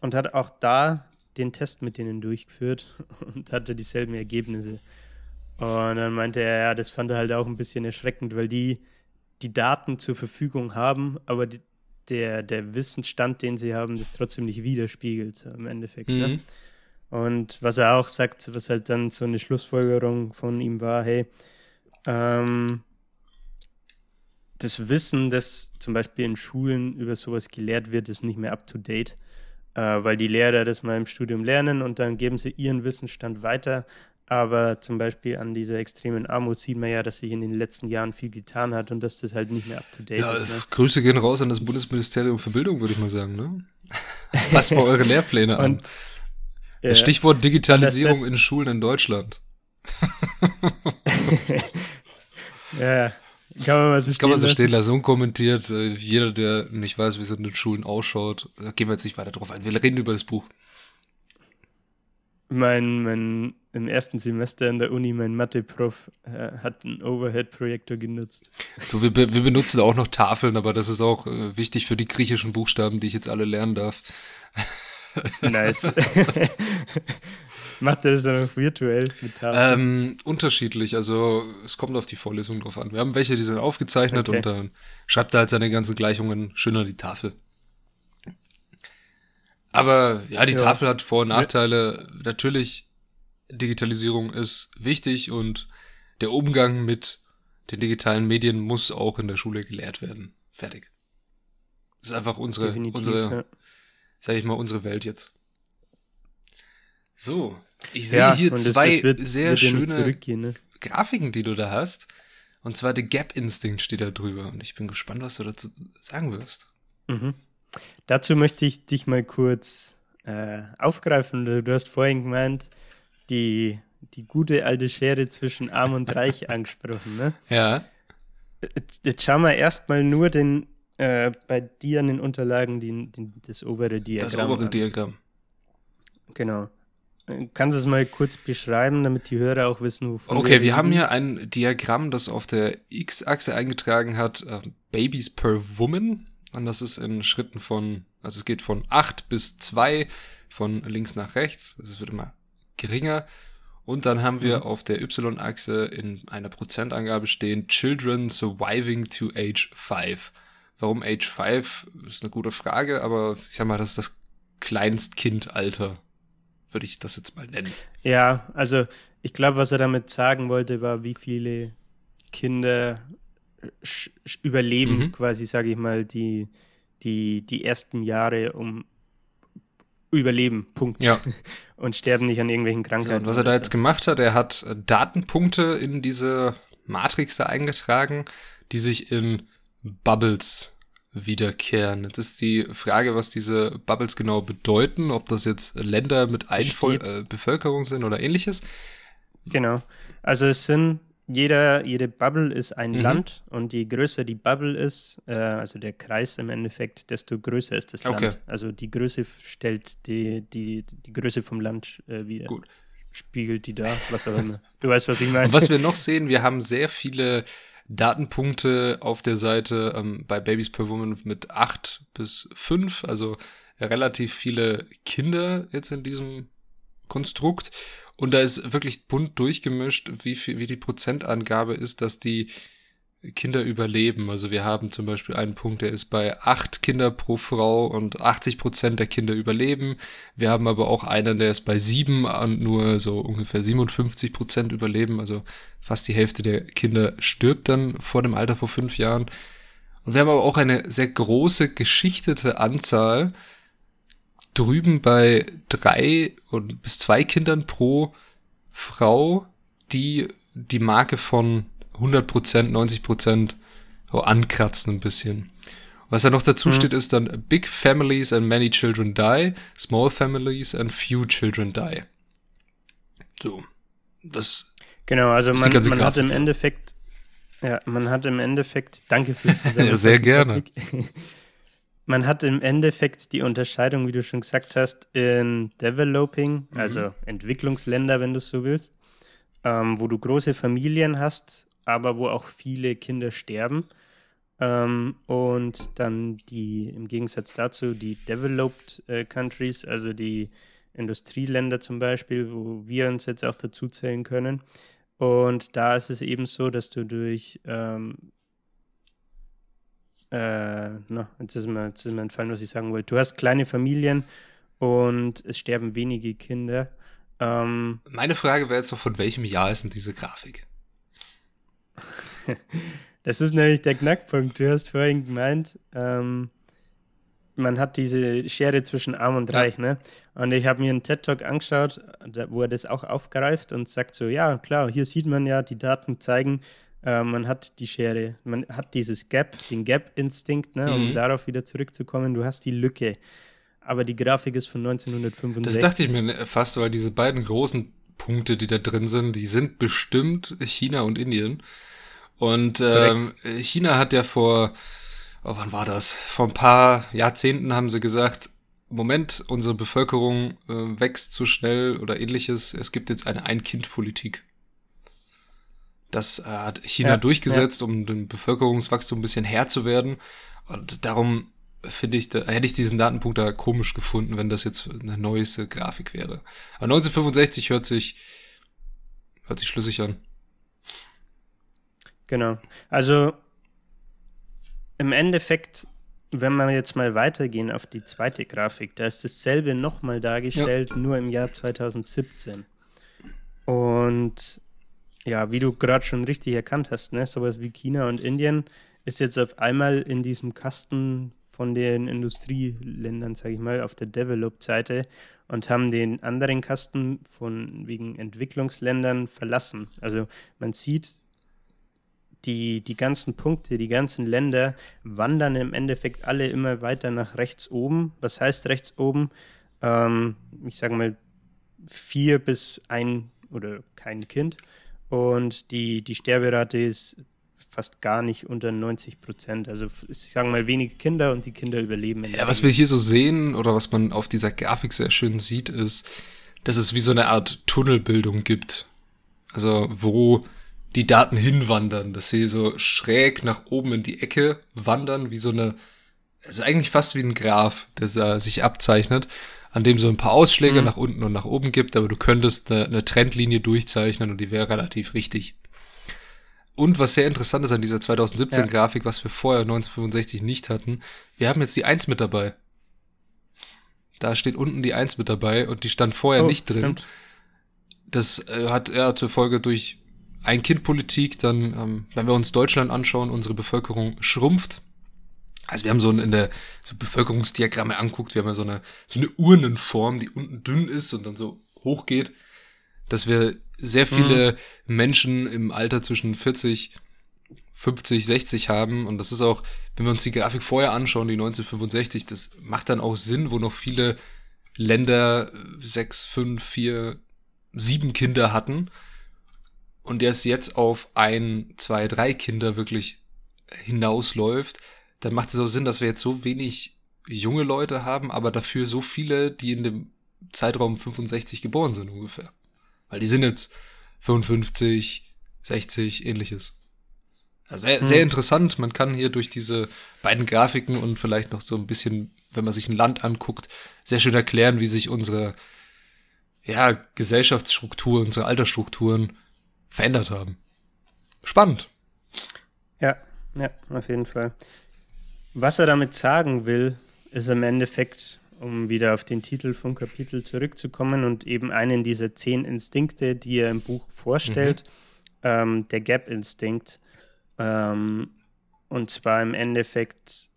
Und hat auch da den Test mit denen durchgeführt und hatte dieselben Ergebnisse. Und dann meinte er, ja, das fand er halt auch ein bisschen erschreckend, weil die die Daten zur Verfügung haben, aber die, der, der Wissensstand, den sie haben, das trotzdem nicht widerspiegelt, im Endeffekt. Ne? Mhm. Ne? Und was er auch sagt, was halt dann so eine Schlussfolgerung von ihm war, hey, ähm, das Wissen, das zum Beispiel in Schulen über sowas gelehrt wird, ist nicht mehr up-to-date, äh, weil die Lehrer das mal im Studium lernen und dann geben sie ihren Wissensstand weiter. Aber zum Beispiel an dieser extremen Armut sieht man ja, dass sich in den letzten Jahren viel getan hat und dass das halt nicht mehr up-to-date ja, ist. Ne? Grüße gehen raus an das Bundesministerium für Bildung, würde ich mal sagen. Ne? Was bei eure Lehrpläne an? Ja, Stichwort Digitalisierung das, das, in Schulen in Deutschland. ja, kann man, das kann man so stehen lassen, unkommentiert. Äh, jeder, der nicht weiß, wie es in den Schulen ausschaut, da gehen wir jetzt nicht weiter drauf ein. Wir reden über das Buch. Mein, mein, im ersten Semester in der Uni, mein Mathe-Prof äh, hat einen Overhead-Projektor genutzt. Du, wir, wir benutzen auch noch Tafeln, aber das ist auch äh, wichtig für die griechischen Buchstaben, die ich jetzt alle lernen darf. Nice. Macht er das dann auch virtuell mit Tafeln? Ähm, unterschiedlich, also es kommt auf die Vorlesung drauf an. Wir haben welche, die sind aufgezeichnet okay. und dann schreibt er halt seine ganzen Gleichungen schön an die Tafel. Aber ja, die ja. Tafel hat Vor- und Nachteile. Natürlich, Digitalisierung ist wichtig und der Umgang mit den digitalen Medien muss auch in der Schule gelehrt werden. Fertig. Das ist einfach unsere, unsere, ja. sag ich mal, unsere Welt jetzt. So, ich sehe ja, hier zwei das, das wird, sehr wird schöne ne? Grafiken, die du da hast. Und zwar der Gap Instinct steht da drüber. Und ich bin gespannt, was du dazu sagen wirst. Mhm. Dazu möchte ich dich mal kurz äh, aufgreifen. Du hast vorhin gemeint, die, die gute alte Schere zwischen Arm und Reich angesprochen, ne? Ja. Jetzt schauen wir erstmal nur den, äh, bei dir an den Unterlagen die, die, das obere Diagramm. Das obere an. Diagramm. Genau. Kannst du es mal kurz beschreiben, damit die Hörer auch wissen, wovon Okay, wir, wir haben hier ein Diagramm, das auf der X-Achse eingetragen hat, äh, Babies per Woman. Und das ist in Schritten von, also es geht von 8 bis 2, von links nach rechts. Es wird immer geringer. Und dann haben wir mhm. auf der Y-Achse in einer Prozentangabe stehen Children surviving to age 5. Warum age 5? Ist eine gute Frage, aber ich sag mal, das ist das Kleinstkindalter, würde ich das jetzt mal nennen. Ja, also ich glaube, was er damit sagen wollte, war, wie viele Kinder überleben, mhm. quasi, sage ich mal, die, die, die ersten Jahre um überleben, Punkt. Ja. Und sterben nicht an irgendwelchen Krankheiten. So, was er da jetzt gemacht hat, er hat Datenpunkte in diese Matrix da eingetragen, die sich in Bubbles wiederkehren. Jetzt ist die Frage, was diese Bubbles genau bedeuten, ob das jetzt Länder mit Einvoll äh, Bevölkerung sind oder ähnliches. Genau. Also es sind jeder, jede Bubble ist ein mhm. Land und je größer die Bubble ist, äh, also der Kreis im Endeffekt, desto größer ist das okay. Land. Also die Größe stellt die, die, die Größe vom Land äh, wieder. Gut. Spiegelt die da, was auch immer. Du weißt, was ich meine. Und was wir noch sehen, wir haben sehr viele Datenpunkte auf der Seite ähm, bei Babies per Woman mit 8 bis 5, also relativ viele Kinder jetzt in diesem Konstrukt. Und da ist wirklich bunt durchgemischt, wie viel, wie die Prozentangabe ist, dass die Kinder überleben. Also wir haben zum Beispiel einen Punkt, der ist bei acht Kinder pro Frau und 80 Prozent der Kinder überleben. Wir haben aber auch einen, der ist bei sieben und nur so ungefähr 57 Prozent überleben. Also fast die Hälfte der Kinder stirbt dann vor dem Alter vor fünf Jahren. Und wir haben aber auch eine sehr große geschichtete Anzahl drüben bei drei und bis zwei Kindern pro Frau, die die Marke von 100 Prozent, 90 Prozent ankratzen ein bisschen. Was da noch dazu mhm. steht, ist dann Big Families and many children die, Small Families and few children die. So. Das Genau, also man, man hat im Endeffekt, ja, man hat im Endeffekt, danke fürs sehr gerne. man hat im Endeffekt die Unterscheidung, wie du schon gesagt hast, in Developing, mhm. also Entwicklungsländer, wenn du es so willst, ähm, wo du große Familien hast, aber wo auch viele Kinder sterben. Ähm, und dann die, im Gegensatz dazu, die Developed äh, Countries, also die Industrieländer zum Beispiel, wo wir uns jetzt auch dazu zählen können. Und da ist es eben so, dass du durch ähm, äh, na, jetzt ist, mir, jetzt ist mir entfallen, was ich sagen wollte. Du hast kleine Familien und es sterben wenige Kinder. Ähm, Meine Frage wäre jetzt noch, von welchem Jahr ist denn diese Grafik? das ist nämlich der Knackpunkt. Du hast vorhin gemeint, ähm, man hat diese Schere zwischen Arm und Reich, ja. ne? Und ich habe mir einen TED-Talk angeschaut, wo er das auch aufgreift und sagt so, ja, klar, hier sieht man ja, die Daten zeigen, äh, man hat die Schere, man hat dieses Gap, den Gap-Instinkt, ne, um mhm. darauf wieder zurückzukommen. Du hast die Lücke. Aber die Grafik ist von 1965. Das dachte ich mir fast, weil diese beiden großen Punkte, die da drin sind, die sind bestimmt China und Indien. Und ähm, China hat ja vor, oh, wann war das? Vor ein paar Jahrzehnten haben sie gesagt, Moment, unsere Bevölkerung äh, wächst zu schnell oder ähnliches. Es gibt jetzt eine Ein-Kind-Politik. Das äh, hat China ja, durchgesetzt, ja. um dem Bevölkerungswachstum ein bisschen Herr zu werden. Und darum finde ich, da hätte ich diesen Datenpunkt da komisch gefunden, wenn das jetzt eine neueste Grafik wäre. Aber 1965 hört sich, hört sich schlüssig an. Genau. Also im Endeffekt, wenn wir jetzt mal weitergehen auf die zweite Grafik, da ist dasselbe nochmal dargestellt, ja. nur im Jahr 2017. Und ja, wie du gerade schon richtig erkannt hast, ne, sowas wie China und Indien ist jetzt auf einmal in diesem Kasten von den Industrieländern, sage ich mal, auf der Developed-Seite und haben den anderen Kasten von wegen Entwicklungsländern verlassen. Also man sieht, die, die ganzen Punkte, die ganzen Länder wandern im Endeffekt alle immer weiter nach rechts oben. Was heißt rechts oben? Ähm, ich sage mal vier bis ein oder kein Kind. Und die, die Sterberate ist fast gar nicht unter 90 Prozent. Also ich sage mal wenige Kinder und die Kinder überleben. ja, was wir hier so sehen oder was man auf dieser Grafik sehr schön sieht, ist, dass es wie so eine Art Tunnelbildung gibt. Also wo die Daten hinwandern, dass sie so schräg nach oben in die Ecke wandern, wie so eine, es ist eigentlich fast wie ein Graph, der sich abzeichnet, an dem so ein paar Ausschläge mhm. nach unten und nach oben gibt, aber du könntest eine, eine Trendlinie durchzeichnen und die wäre relativ richtig. Und was sehr interessant ist an dieser 2017-Grafik, ja. was wir vorher 1965 nicht hatten, wir haben jetzt die 1 mit dabei. Da steht unten die 1 mit dabei und die stand vorher oh, nicht drin. Stimmt. Das äh, hat ja zur Folge durch Ein-Kind-Politik dann, ähm, wenn wir uns Deutschland anschauen, unsere Bevölkerung schrumpft. Also wir haben so in der so Bevölkerungsdiagramme anguckt, wir haben ja so eine, so eine Urnenform, die unten dünn ist und dann so hoch geht, dass wir sehr viele mhm. Menschen im Alter zwischen 40, 50, 60 haben. Und das ist auch, wenn wir uns die Grafik vorher anschauen, die 1965, das macht dann auch Sinn, wo noch viele Länder sechs, fünf, vier, sieben Kinder hatten. Und der es jetzt auf ein, zwei, drei Kinder wirklich hinausläuft, dann macht es auch Sinn, dass wir jetzt so wenig junge Leute haben, aber dafür so viele, die in dem Zeitraum 65 geboren sind ungefähr. Weil die sind jetzt 55, 60, ähnliches. Sehr, sehr hm. interessant. Man kann hier durch diese beiden Grafiken und vielleicht noch so ein bisschen, wenn man sich ein Land anguckt, sehr schön erklären, wie sich unsere ja, Gesellschaftsstruktur, unsere Altersstrukturen verändert haben. Spannend. Ja, ja, auf jeden Fall. Was er damit sagen will, ist im Endeffekt, um wieder auf den Titel vom Kapitel zurückzukommen und eben einen dieser zehn Instinkte, die er im Buch vorstellt, mhm. ähm, der Gap-Instinkt. Ähm, und zwar im Endeffekt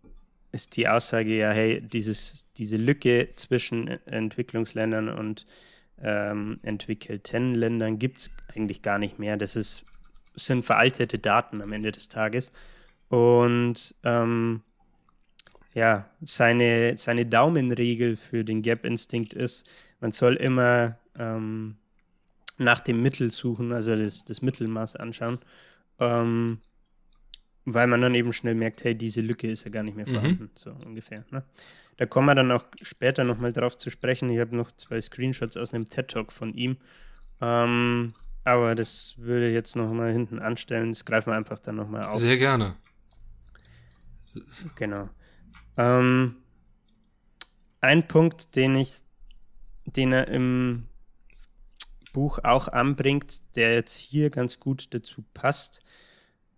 ist die Aussage ja, hey, dieses, diese Lücke zwischen Entwicklungsländern und ähm, entwickelten Ländern gibt es eigentlich gar nicht mehr. Das ist, sind veraltete Daten am Ende des Tages. Und ähm, ja, seine, seine Daumenregel für den Gap-Instinkt ist, man soll immer ähm, nach dem Mittel suchen, also das, das Mittelmaß anschauen, ähm, weil man dann eben schnell merkt, hey, diese Lücke ist ja gar nicht mehr mhm. vorhanden, mhm. so ungefähr. Ne? Da kommen wir dann auch später nochmal drauf zu sprechen. Ich habe noch zwei Screenshots aus einem TED-Talk von ihm. Ähm, aber das würde ich jetzt nochmal hinten anstellen. Das greifen wir einfach dann nochmal auf. Sehr gerne. Genau. Ähm, ein Punkt, den ich, den er im Buch auch anbringt, der jetzt hier ganz gut dazu passt,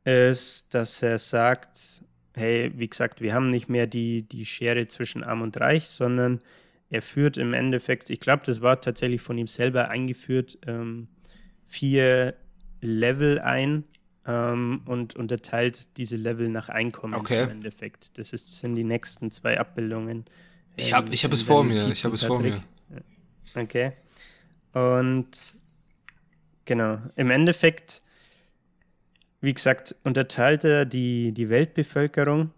ist, dass er sagt, hey, wie gesagt, wir haben nicht mehr die, die Schere zwischen Arm und Reich, sondern er führt im Endeffekt, ich glaube, das war tatsächlich von ihm selber eingeführt, ähm, vier Level ein, ähm, und unterteilt diese Level nach Einkommen okay. im Endeffekt. Das, ist, das sind die nächsten zwei Abbildungen. Ich habe ich hab es vor mir. Ich habe es vor mir. Okay. Und genau, im Endeffekt, wie gesagt, unterteilt er die, die Weltbevölkerung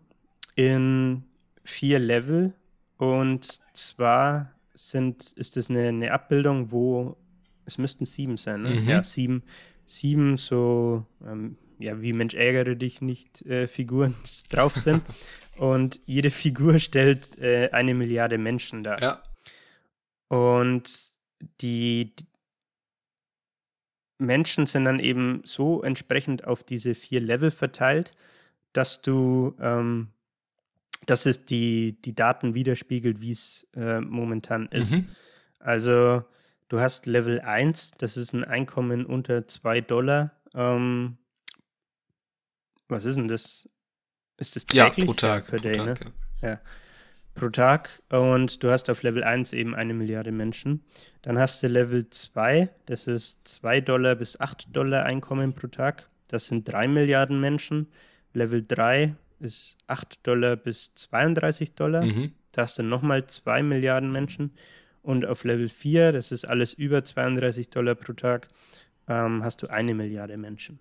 in vier Level. Und zwar sind, ist es eine, eine Abbildung, wo es müssten sieben sein, ne? Mhm. Ja, sieben, sieben so, ähm, ja, wie Mensch ärgere dich nicht äh, Figuren drauf sind. Und jede Figur stellt äh, eine Milliarde Menschen dar. Ja. Und die, die Menschen sind dann eben so entsprechend auf diese vier Level verteilt, dass du ähm, dass es die, die Daten widerspiegelt, wie es äh, momentan ist. Mhm. Also du hast Level 1, das ist ein Einkommen unter 2 Dollar. Ähm, was ist denn das? Ist das täglich? Ja, pro Tag. Ja, pro Day, Tag, ne? ja. ja. Pro Tag. Und du hast auf Level 1 eben eine Milliarde Menschen. Dann hast du Level 2, das ist 2 Dollar bis 8 Dollar Einkommen pro Tag. Das sind 3 Milliarden Menschen. Level 3 ist 8 Dollar bis 32 Dollar. Mhm. Da hast du nochmal 2 Milliarden Menschen. Und auf Level 4, das ist alles über 32 Dollar pro Tag, ähm, hast du eine Milliarde Menschen.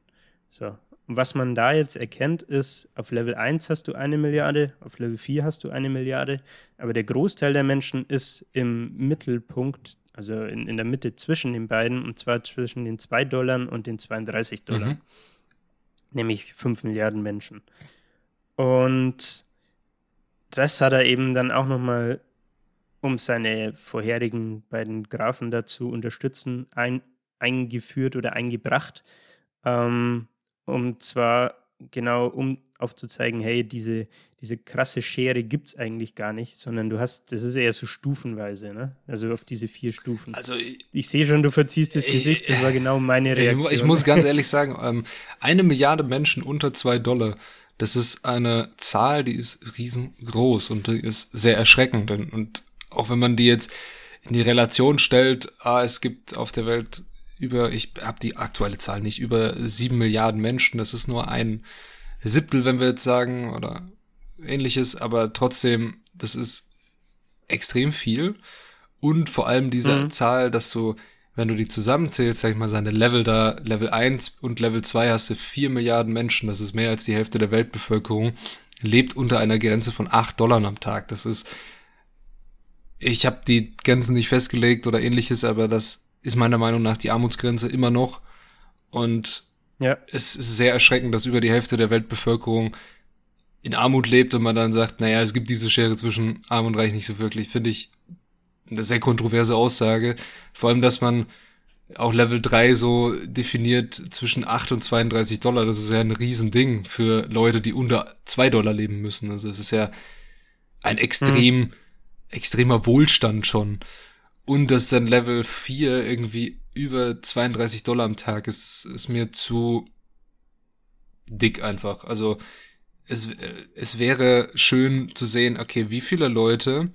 So. Und was man da jetzt erkennt, ist, auf Level 1 hast du eine Milliarde, auf Level 4 hast du eine Milliarde, aber der Großteil der Menschen ist im Mittelpunkt, also in, in der Mitte zwischen den beiden, und zwar zwischen den 2 Dollar und den 32 Dollar. Mhm. Nämlich 5 Milliarden Menschen. Und das hat er eben dann auch nochmal, um seine vorherigen beiden Graphen dazu unterstützen, ein, eingeführt oder eingebracht. Ähm, um zwar genau um aufzuzeigen, hey, diese, diese krasse Schere gibt es eigentlich gar nicht, sondern du hast, das ist eher so stufenweise, ne? Also auf diese vier Stufen. Also ich, ich sehe schon, du verziehst das ich, Gesicht, das war genau meine Reaktion. Ich, ich muss ganz ehrlich sagen, ähm, eine Milliarde Menschen unter zwei Dollar das ist eine Zahl, die ist riesengroß und die ist sehr erschreckend. Und auch wenn man die jetzt in die Relation stellt, ah, es gibt auf der Welt über, ich habe die aktuelle Zahl nicht, über sieben Milliarden Menschen, das ist nur ein Siebtel, wenn wir jetzt sagen, oder ähnliches, aber trotzdem, das ist extrem viel. Und vor allem diese mhm. Zahl, dass du wenn du die zusammenzählst, sag ich mal, seine Level da, Level 1 und Level 2 hast du 4 Milliarden Menschen, das ist mehr als die Hälfte der Weltbevölkerung, lebt unter einer Grenze von 8 Dollar am Tag. Das ist, ich habe die Grenzen nicht festgelegt oder ähnliches, aber das ist meiner Meinung nach die Armutsgrenze immer noch. Und ja. es ist sehr erschreckend, dass über die Hälfte der Weltbevölkerung in Armut lebt und man dann sagt, naja, es gibt diese Schere zwischen Arm und Reich nicht so wirklich, finde ich eine sehr kontroverse Aussage. Vor allem, dass man auch Level 3 so definiert zwischen 8 und 32 Dollar. Das ist ja ein Riesending für Leute, die unter 2 Dollar leben müssen. Also es ist ja ein extrem, mhm. Extremer Wohlstand schon. Und dass dann Level 4 irgendwie über 32 Dollar am Tag ist, ist mir zu dick einfach. Also es, es wäre schön zu sehen, okay, wie viele Leute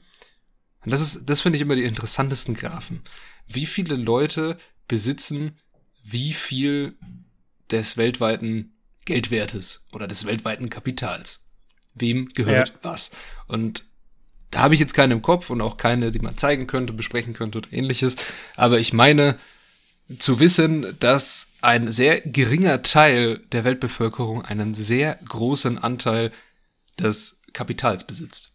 und das ist, das finde ich immer die interessantesten Graphen. Wie viele Leute besitzen wie viel des weltweiten Geldwertes oder des weltweiten Kapitals? Wem gehört ja. was? Und da habe ich jetzt keine im Kopf und auch keine, die man zeigen könnte, besprechen könnte oder ähnliches. Aber ich meine zu wissen, dass ein sehr geringer Teil der Weltbevölkerung einen sehr großen Anteil des Kapitals besitzt.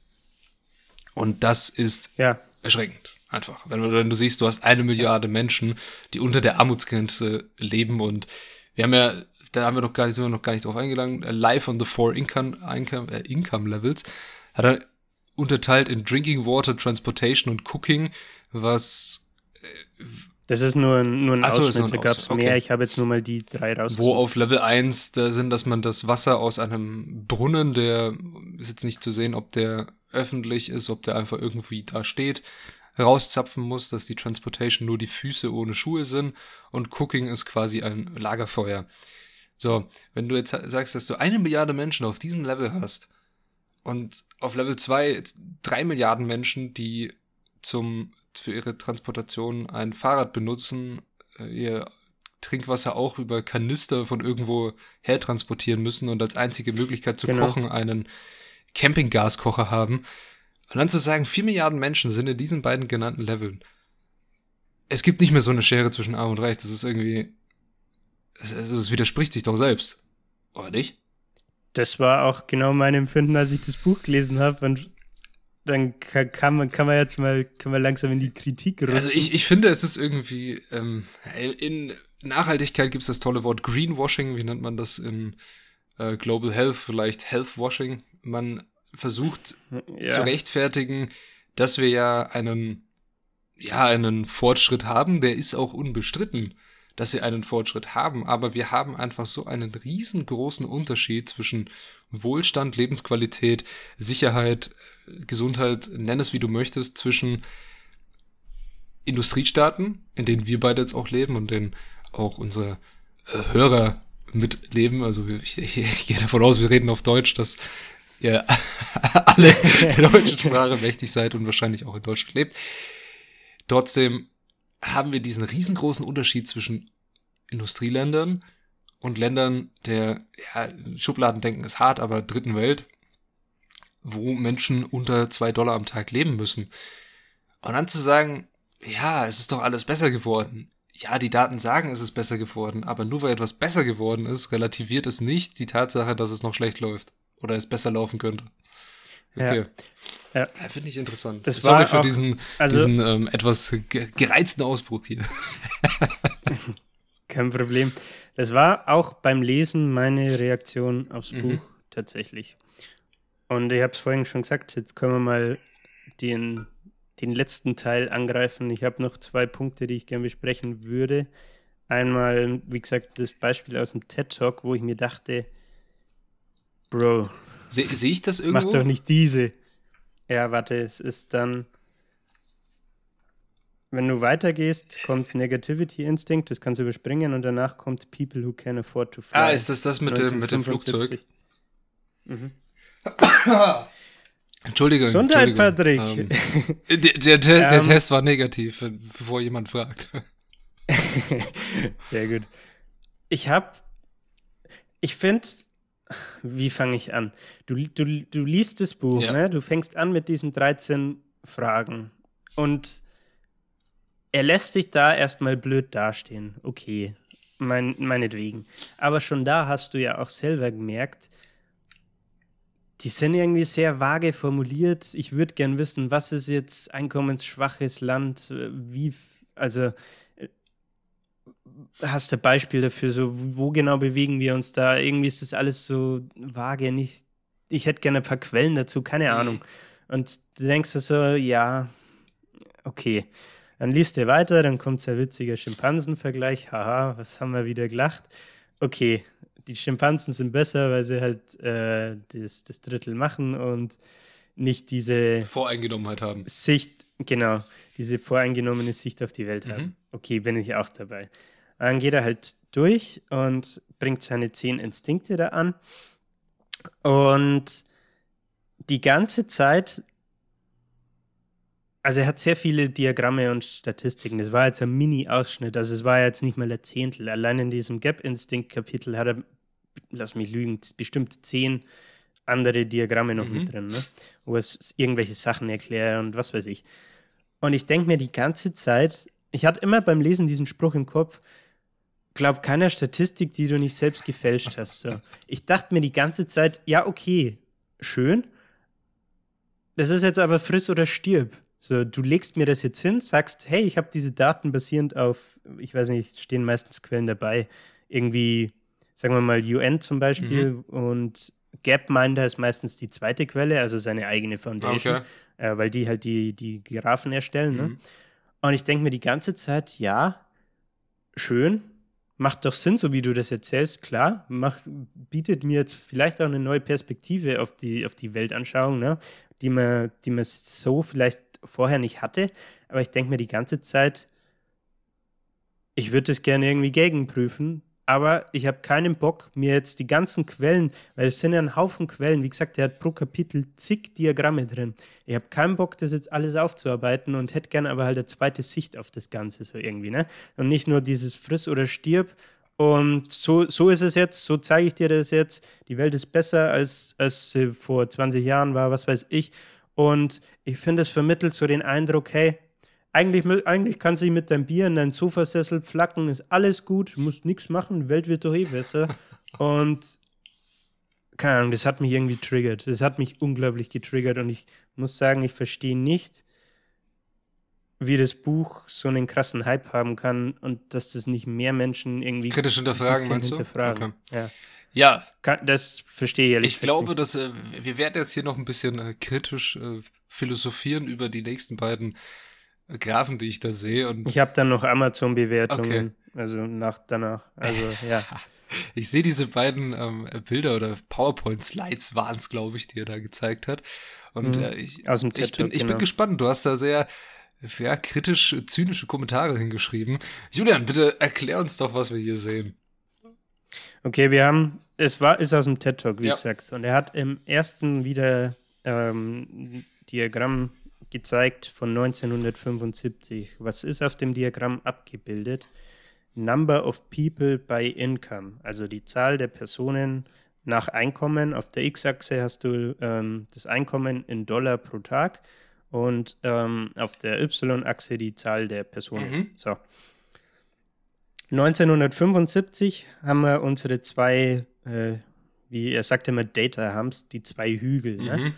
Und das ist ja. erschreckend. Einfach. Wenn du, wenn du siehst, du hast eine Milliarde Menschen, die unter der Armutsgrenze leben und wir haben ja, da haben wir noch gar nicht, sind wir noch gar nicht drauf eingegangen, Life on the Four Income, Income, äh, Income Levels, hat er unterteilt in Drinking Water, Transportation und Cooking, was äh, das ist nur, nur ein Achso, Ausschnitt, da gab es mehr. Okay. Ich habe jetzt nur mal die drei rausgesucht. Wo auf Level 1 da sind, dass man das Wasser aus einem Brunnen, der ist jetzt nicht zu sehen, ob der öffentlich ist, ob der einfach irgendwie da steht, rauszapfen muss, dass die Transportation nur die Füße ohne Schuhe sind und Cooking ist quasi ein Lagerfeuer. So, wenn du jetzt sagst, dass du eine Milliarde Menschen auf diesem Level hast und auf Level 2 drei Milliarden Menschen, die zum, für ihre Transportation ein Fahrrad benutzen, äh, ihr Trinkwasser auch über Kanister von irgendwo her transportieren müssen und als einzige Möglichkeit zu genau. kochen einen Campinggaskocher haben. Und dann zu sagen, vier Milliarden Menschen sind in diesen beiden genannten Leveln. Es gibt nicht mehr so eine Schere zwischen Arm und Reich. Das ist irgendwie. Also, es widerspricht sich doch selbst. Oder nicht? Das war auch genau mein Empfinden, als ich das Buch gelesen habe. Und dann kann, man, kann man jetzt mal, kann man langsam in die Kritik rutschen. Also ich, ich finde, es ist irgendwie, ähm, in Nachhaltigkeit gibt es das tolle Wort Greenwashing, wie nennt man das in äh, Global Health, vielleicht Healthwashing man versucht ja. zu rechtfertigen, dass wir ja einen, ja, einen Fortschritt haben, der ist auch unbestritten. Dass sie einen Fortschritt haben, aber wir haben einfach so einen riesengroßen Unterschied zwischen Wohlstand, Lebensqualität, Sicherheit, Gesundheit, nenn es wie du möchtest, zwischen Industriestaaten, in denen wir beide jetzt auch leben und denen auch unsere äh, Hörer mitleben. Also ich, ich, ich gehe davon aus, wir reden auf Deutsch, dass ihr alle der deutschen Sprache mächtig seid und wahrscheinlich auch in Deutschland lebt. Trotzdem haben wir diesen riesengroßen Unterschied zwischen Industrieländern und Ländern der, ja, Schubladendenken ist hart, aber dritten Welt, wo Menschen unter zwei Dollar am Tag leben müssen. Und dann zu sagen, ja, es ist doch alles besser geworden. Ja, die Daten sagen, es ist besser geworden, aber nur weil etwas besser geworden ist, relativiert es nicht die Tatsache, dass es noch schlecht läuft oder es besser laufen könnte. Okay. Ja. ja. Finde ich interessant. Das Sorry für auch, diesen, also, diesen ähm, etwas gereizten Ausbruch hier. Kein Problem. Das war auch beim Lesen meine Reaktion aufs mhm. Buch tatsächlich. Und ich habe es vorhin schon gesagt, jetzt können wir mal den, den letzten Teil angreifen. Ich habe noch zwei Punkte, die ich gerne besprechen würde. Einmal, wie gesagt, das Beispiel aus dem TED Talk, wo ich mir dachte, Bro, Sehe seh ich das irgendwo? Mach doch nicht diese. Ja, warte, es ist dann. Wenn du weitergehst, kommt Negativity Instinct, das kannst du überspringen und danach kommt People Who Can Afford to Fly. Ah, ist das das mit, dem, mit dem Flugzeug? Mhm. Entschuldigung. Gesundheit, Entschuldigung. Patrick. Ähm, der, der, der, um, Test war negativ, bevor jemand fragt. Sehr gut. Ich habe, ich finde, wie fange ich an? Du, du, du liest das Buch, ja. ne? du fängst an mit diesen 13 Fragen und er lässt sich da erstmal blöd dastehen. Okay, mein, meinetwegen. Aber schon da hast du ja auch selber gemerkt, die sind irgendwie sehr vage formuliert. Ich würde gern wissen, was ist jetzt einkommensschwaches Land? Wie, also hast du Beispiel dafür, so wo genau bewegen wir uns da? Irgendwie ist das alles so vage, nicht. Ich hätte gerne ein paar Quellen dazu, keine mhm. Ahnung. Und du denkst so, ja, okay. Dann liest er weiter, dann kommt ein witziger Schimpansenvergleich. Haha, was haben wir wieder gelacht? Okay, die Schimpansen sind besser, weil sie halt äh, das, das Drittel machen und nicht diese Voreingenommenheit haben. Sicht, genau, diese voreingenommene Sicht auf die Welt mhm. haben. Okay, bin ich auch dabei. Dann geht er halt durch und bringt seine zehn Instinkte da an. Und die ganze Zeit, also er hat sehr viele Diagramme und Statistiken. Das war jetzt ein Mini-Ausschnitt, also es war jetzt nicht mal ein Zehntel. Allein in diesem Gap-Instinct-Kapitel hat er, lass mich lügen, bestimmt zehn andere Diagramme noch mhm. mit drin, ne? wo es irgendwelche Sachen erklärt und was weiß ich. Und ich denke mir die ganze Zeit, ich hatte immer beim Lesen diesen Spruch im Kopf, glaub keiner Statistik, die du nicht selbst gefälscht hast. So. Ich dachte mir die ganze Zeit, ja, okay, schön. Das ist jetzt aber friss oder stirb. So, du legst mir das jetzt hin, sagst, hey, ich habe diese Daten basierend auf, ich weiß nicht, stehen meistens Quellen dabei, irgendwie, sagen wir mal, UN zum Beispiel mhm. und Gapminder ist meistens die zweite Quelle, also seine eigene Foundation, okay. äh, weil die halt die, die Graphen erstellen. Ne? Mhm. Ne? Und ich denke mir die ganze Zeit, ja, schön, macht doch Sinn, so wie du das erzählst, klar, macht, bietet mir vielleicht auch eine neue Perspektive auf die, auf die Weltanschauung, ne? die, man, die man so vielleicht vorher nicht hatte. Aber ich denke mir die ganze Zeit, ich würde das gerne irgendwie gegenprüfen, aber ich habe keinen Bock, mir jetzt die ganzen Quellen, weil es sind ja ein Haufen Quellen, wie gesagt, der hat pro Kapitel zig Diagramme drin. Ich habe keinen Bock, das jetzt alles aufzuarbeiten und hätte gerne aber halt eine zweite Sicht auf das Ganze so irgendwie, ne? Und nicht nur dieses Friss oder Stirb. Und so, so ist es jetzt, so zeige ich dir das jetzt. Die Welt ist besser, als, als sie vor 20 Jahren war, was weiß ich. Und ich finde, es vermittelt so den Eindruck, hey, eigentlich, eigentlich kannst du mit deinem Bier in deinen Sofasessel flacken, ist alles gut, musst nichts machen, Welt wird doch eh besser. und keine Ahnung, das hat mich irgendwie triggert. Das hat mich unglaublich getriggert und ich muss sagen, ich verstehe nicht, wie das Buch so einen krassen Hype haben kann und dass das nicht mehr Menschen irgendwie kritisch hinterfragen, meinst du? Hinterfragen. Okay. Ja. Ja. Kann, das verstehe ich ehrlich Ich glaube, dass äh, wir werden jetzt hier noch ein bisschen äh, kritisch äh, philosophieren über die nächsten beiden Graphen, die ich da sehe. Und ich habe dann noch Amazon-Bewertungen. Okay. Also nach danach. Also ja. Ich sehe diese beiden ähm, Bilder oder PowerPoint-Slides waren es, glaube ich, die er da gezeigt hat. Und mhm. äh, ich, Aus dem ich, bin, ich genau. bin gespannt. Du hast da sehr ja, kritisch, zynische Kommentare hingeschrieben. Julian, bitte erklär uns doch, was wir hier sehen. Okay, wir haben, es war, ist aus dem TED Talk, wie ja. gesagt, und er hat im ersten wieder ähm, Diagramm gezeigt von 1975. Was ist auf dem Diagramm abgebildet? Number of people by income, also die Zahl der Personen nach Einkommen. Auf der X-Achse hast du ähm, das Einkommen in Dollar pro Tag und ähm, auf der Y-Achse die Zahl der Personen. Mhm. So. 1975 haben wir unsere zwei, äh, wie er sagte immer, Data Humps, die zwei Hügel, ne? mhm. ne?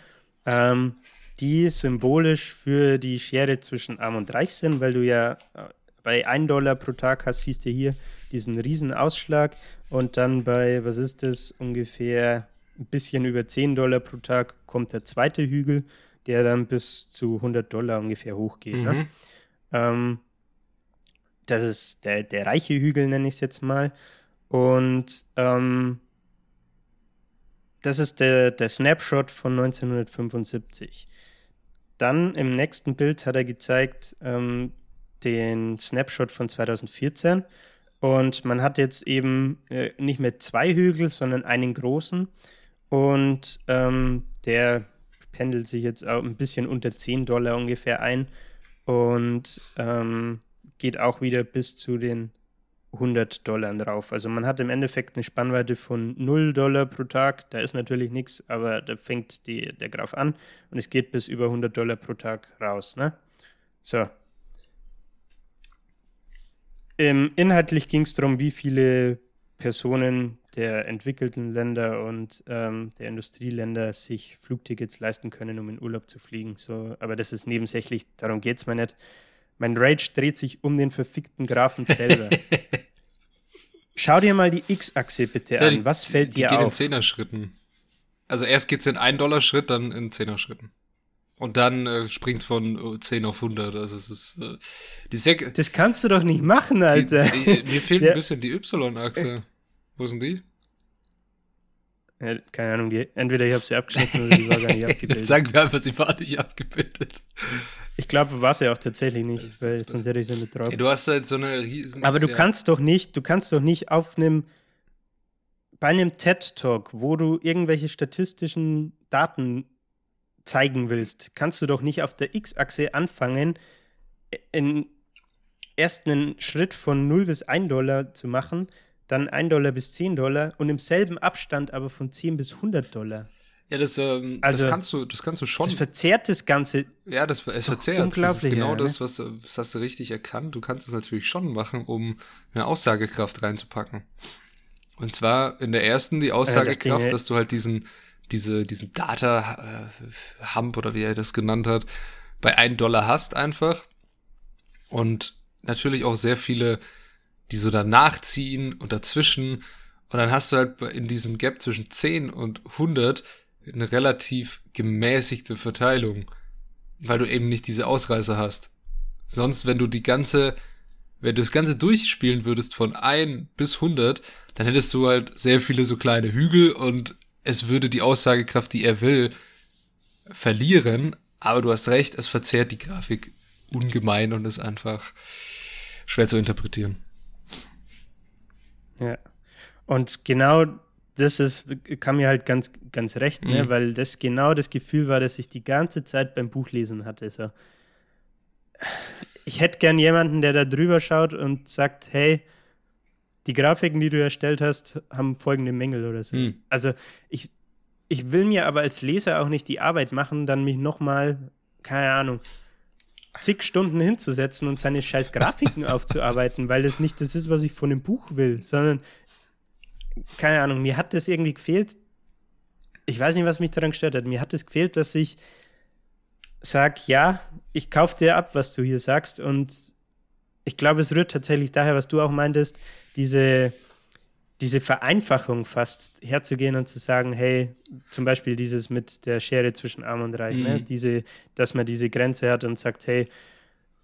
ähm, die symbolisch für die Schere zwischen Arm und Reich sind, weil du ja äh, bei 1 Dollar pro Tag hast, siehst du hier diesen riesen Ausschlag und dann bei, was ist das, ungefähr ein bisschen über 10 Dollar pro Tag kommt der zweite Hügel der dann bis zu 100 Dollar ungefähr hochgeht. Ne? Mhm. Ne? Ähm, das ist der, der reiche Hügel, nenne ich es jetzt mal. Und ähm, das ist der, der Snapshot von 1975. Dann im nächsten Bild hat er gezeigt ähm, den Snapshot von 2014. Und man hat jetzt eben äh, nicht mehr zwei Hügel, sondern einen großen. Und ähm, der pendelt sich jetzt auch ein bisschen unter 10 Dollar ungefähr ein und ähm, geht auch wieder bis zu den 100 Dollar drauf. Also man hat im Endeffekt eine Spannweite von 0 Dollar pro Tag. Da ist natürlich nichts, aber da fängt die, der Graph an und es geht bis über 100 Dollar pro Tag raus. Ne? So. Ähm, inhaltlich ging es darum, wie viele Personen der entwickelten Länder und ähm, der Industrieländer sich Flugtickets leisten können, um in Urlaub zu fliegen. So, aber das ist nebensächlich, darum geht es mir nicht. Mein Rage dreht sich um den verfickten Graphen selber. Schau dir mal die X-Achse bitte ja, an. Die, Was fällt die, dir die geht in Zehner-Schritten. Also erst geht es in 1-Dollar-Schritt, dann in Zehner-Schritten. Und dann äh, springt es von 10 auf 100. Also es ist äh, die Sek Das kannst du doch nicht machen, Alter. Die, die, mir fehlt ein bisschen die Y-Achse. Wo sind die? Ja, keine Ahnung, die, entweder ich habe sie abgeschnitten oder die war gar nicht abgebildet. Sagen wir einfach, sie war nicht abgebildet. Ich glaube, war sie auch tatsächlich nicht, weil das, sonst hätte ich sie mit drauf. Ja, du hast halt so eine riesen. Aber du ja. kannst doch nicht, du kannst doch nicht auf einem bei einem TED Talk, wo du irgendwelche statistischen Daten zeigen willst, kannst du doch nicht auf der X-Achse anfangen, in erst einen Schritt von 0 bis 1 Dollar zu machen dann 1 Dollar bis 10 Dollar und im selben Abstand aber von 10 bis 100 Dollar. Ja, das, ähm, also, das kannst du, das kannst du schon. Das verzerrt das Ganze. Ja, das, es verzerrt. Das ist genau ja, das, was, was hast du richtig erkannt. Du kannst es natürlich schon machen, um eine Aussagekraft reinzupacken. Und zwar in der ersten die Aussagekraft, das dass du halt diesen, diese, diesen Data-Hump äh, oder wie er das genannt hat, bei 1 Dollar hast einfach. Und natürlich auch sehr viele die so danach ziehen und dazwischen. Und dann hast du halt in diesem Gap zwischen 10 und 100 eine relativ gemäßigte Verteilung, weil du eben nicht diese Ausreißer hast. Sonst, wenn du die ganze, wenn du das Ganze durchspielen würdest von 1 bis 100, dann hättest du halt sehr viele so kleine Hügel und es würde die Aussagekraft, die er will, verlieren. Aber du hast recht, es verzerrt die Grafik ungemein und ist einfach schwer zu interpretieren. Ja. Und genau das ist, kam mir halt ganz, ganz recht, ne? Mhm. weil das genau das Gefühl war, dass ich die ganze Zeit beim Buchlesen hatte. So. Ich hätte gern jemanden, der da drüber schaut und sagt, hey, die Grafiken, die du erstellt hast, haben folgende Mängel oder so. Mhm. Also ich, ich will mir aber als Leser auch nicht die Arbeit machen, dann mich nochmal, keine Ahnung, zig Stunden hinzusetzen und seine scheiß Grafiken aufzuarbeiten, weil das nicht das ist, was ich von dem Buch will, sondern keine Ahnung, mir hat das irgendwie gefehlt. Ich weiß nicht, was mich daran gestört hat. Mir hat es gefehlt, dass ich sage, ja, ich kaufe dir ab, was du hier sagst. Und ich glaube, es rührt tatsächlich daher, was du auch meintest, diese diese Vereinfachung fast herzugehen und zu sagen, hey, zum Beispiel dieses mit der Schere zwischen Arm und Reich, ne? mhm. ne? diese, dass man diese Grenze hat und sagt, hey,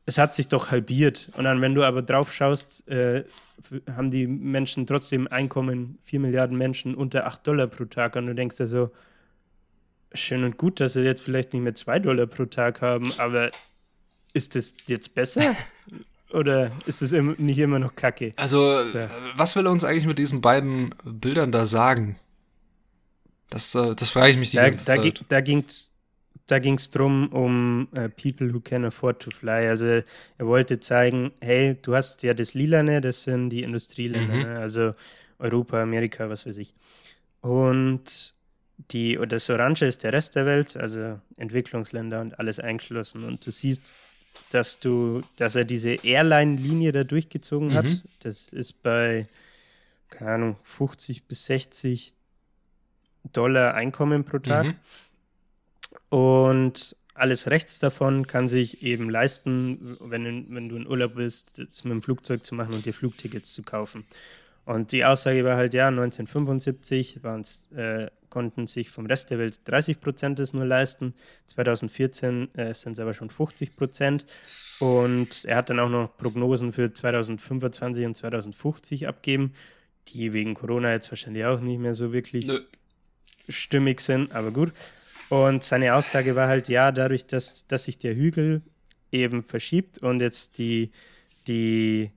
es hat sich doch halbiert. Und dann, wenn du aber drauf schaust, äh, haben die Menschen trotzdem Einkommen, 4 Milliarden Menschen unter 8 Dollar pro Tag. Und du denkst dir so, schön und gut, dass sie jetzt vielleicht nicht mehr 2 Dollar pro Tag haben, aber ist das jetzt besser? Oder ist es nicht immer noch kacke? Also, ja. was will er uns eigentlich mit diesen beiden Bildern da sagen? Das, äh, das frage ich mich die da, ganze da, Zeit. Da ging es da drum um uh, People who can afford to fly. Also er wollte zeigen, hey, du hast ja das Lilane, das sind die Industrieländer, mhm. ne? also Europa, Amerika, was weiß ich. Und die, oder das Orange ist der Rest der Welt, also Entwicklungsländer und alles eingeschlossen. Und du siehst, dass du, dass er diese Airline-Linie da durchgezogen mhm. hat. Das ist bei, keine Ahnung, 50 bis 60 Dollar Einkommen pro Tag. Mhm. Und alles rechts davon kann sich eben leisten, wenn, wenn du in Urlaub willst, mit dem Flugzeug zu machen und dir Flugtickets zu kaufen. Und die Aussage war halt, ja, 1975 äh, konnten sich vom Rest der Welt 30 Prozent das nur leisten. 2014 äh, sind es aber schon 50 Prozent. Und er hat dann auch noch Prognosen für 2025 und 2050 abgeben, die wegen Corona jetzt wahrscheinlich auch nicht mehr so wirklich Nö. stimmig sind, aber gut. Und seine Aussage war halt, ja, dadurch, dass, dass sich der Hügel eben verschiebt und jetzt die, die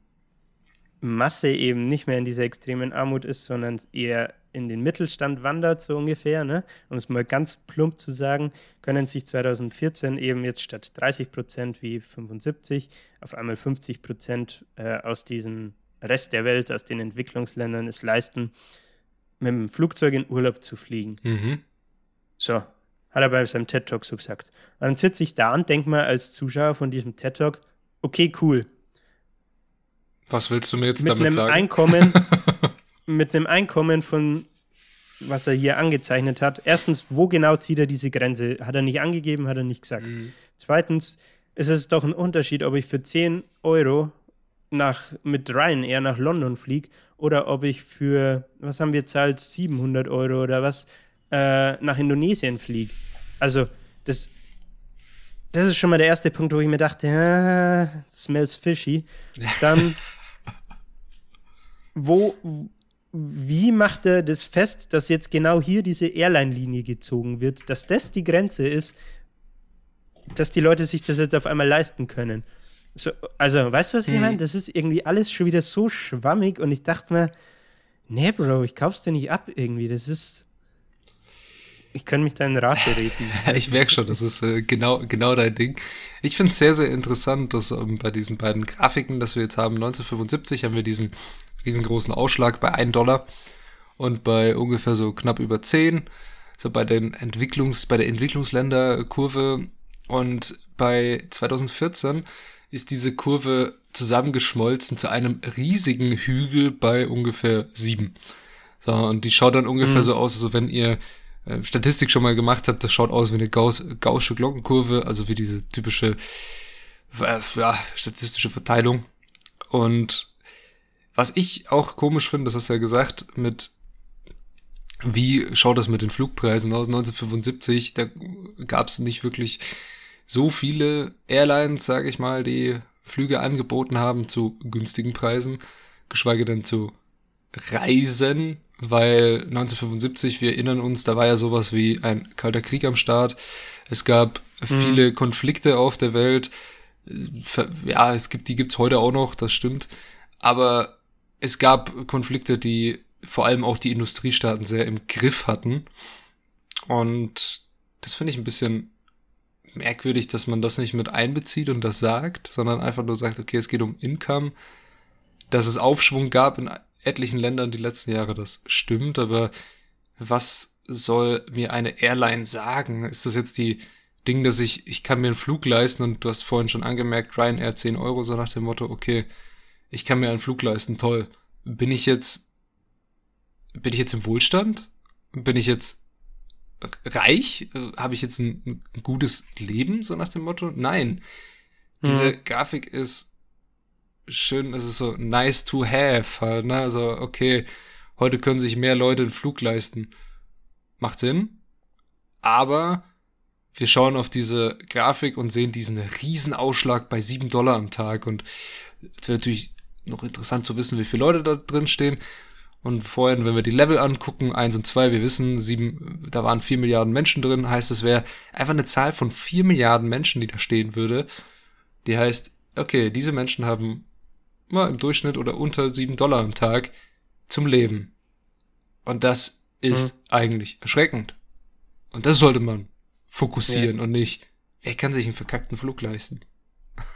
Masse eben nicht mehr in dieser extremen Armut ist, sondern eher in den Mittelstand wandert, so ungefähr, ne? um es mal ganz plump zu sagen, können sich 2014 eben jetzt statt 30 Prozent wie 75 auf einmal 50 Prozent äh, aus diesem Rest der Welt, aus den Entwicklungsländern es leisten, mit dem Flugzeug in Urlaub zu fliegen. Mhm. So, hat er bei seinem TED Talk so gesagt. Und dann sitze ich da und denke mal als Zuschauer von diesem TED Talk, okay, cool. Was willst du mir jetzt mit damit einem sagen? Einkommen, mit einem Einkommen von, was er hier angezeichnet hat. Erstens, wo genau zieht er diese Grenze? Hat er nicht angegeben, hat er nicht gesagt. Mhm. Zweitens, ist es doch ein Unterschied, ob ich für 10 Euro nach, mit Ryanair nach London fliege oder ob ich für, was haben wir zahlt, 700 Euro oder was, äh, nach Indonesien fliege. Also, das, das ist schon mal der erste Punkt, wo ich mir dachte, ah, smells fishy. Dann, wo, wie macht er das fest, dass jetzt genau hier diese Airline-Linie gezogen wird, dass das die Grenze ist, dass die Leute sich das jetzt auf einmal leisten können? So, also, weißt du, was ich hm. meine? Das ist irgendwie alles schon wieder so schwammig und ich dachte mir, nee, Bro, ich kauf's dir nicht ab irgendwie. Das ist, ich kann mich da in Rate reden. ich merke schon, das ist äh, genau, genau dein Ding. Ich finde es sehr, sehr interessant, dass ähm, bei diesen beiden Grafiken, dass wir jetzt haben, 1975 haben wir diesen riesengroßen Ausschlag bei 1 Dollar und bei ungefähr so knapp über 10, so bei den Entwicklungs, bei der Entwicklungsländerkurve und bei 2014 ist diese Kurve zusammengeschmolzen zu einem riesigen Hügel bei ungefähr 7. So, und die schaut dann ungefähr mhm. so aus, als wenn ihr äh, Statistik schon mal gemacht habe, das schaut aus wie eine Gauss, gaussche Glockenkurve, also wie diese typische äh, ja, statistische Verteilung. Und was ich auch komisch finde, das hast du ja gesagt, mit wie schaut das mit den Flugpreisen aus? 1975, da gab es nicht wirklich so viele Airlines, sage ich mal, die Flüge angeboten haben zu günstigen Preisen, geschweige denn zu Reisen weil 1975, wir erinnern uns, da war ja sowas wie ein kalter Krieg am Start. Es gab mhm. viele Konflikte auf der Welt. Ja, es gibt, die gibt's heute auch noch, das stimmt. Aber es gab Konflikte, die vor allem auch die Industriestaaten sehr im Griff hatten. Und das finde ich ein bisschen merkwürdig, dass man das nicht mit einbezieht und das sagt, sondern einfach nur sagt, okay, es geht um Income, dass es Aufschwung gab in etlichen Ländern die letzten Jahre, das stimmt, aber was soll mir eine Airline sagen? Ist das jetzt die Ding, dass ich, ich kann mir einen Flug leisten und du hast vorhin schon angemerkt, Ryanair 10 Euro, so nach dem Motto, okay, ich kann mir einen Flug leisten, toll. Bin ich jetzt, bin ich jetzt im Wohlstand? Bin ich jetzt reich? Habe ich jetzt ein, ein, gutes Leben, so nach dem Motto? Nein. Diese hm. Grafik ist schön, es ist so nice to have halt, ne? Also, okay, heute können sich mehr Leute einen Flug leisten. Macht Sinn. Aber wir schauen auf diese Grafik und sehen diesen Riesenausschlag bei 7 Dollar am Tag. Und es wäre natürlich noch interessant zu wissen, wie viele Leute da drin stehen. Und vorhin, wenn wir die Level angucken, eins und zwei, wir wissen, sieben, da waren vier Milliarden Menschen drin, heißt, es wäre einfach eine Zahl von vier Milliarden Menschen, die da stehen würde. Die heißt, okay, diese Menschen haben mal im Durchschnitt oder unter sieben Dollar am Tag zum Leben. Und das ist mhm. eigentlich erschreckend. Und das sollte man fokussieren ja. und nicht, wer kann sich einen verkackten Flug leisten?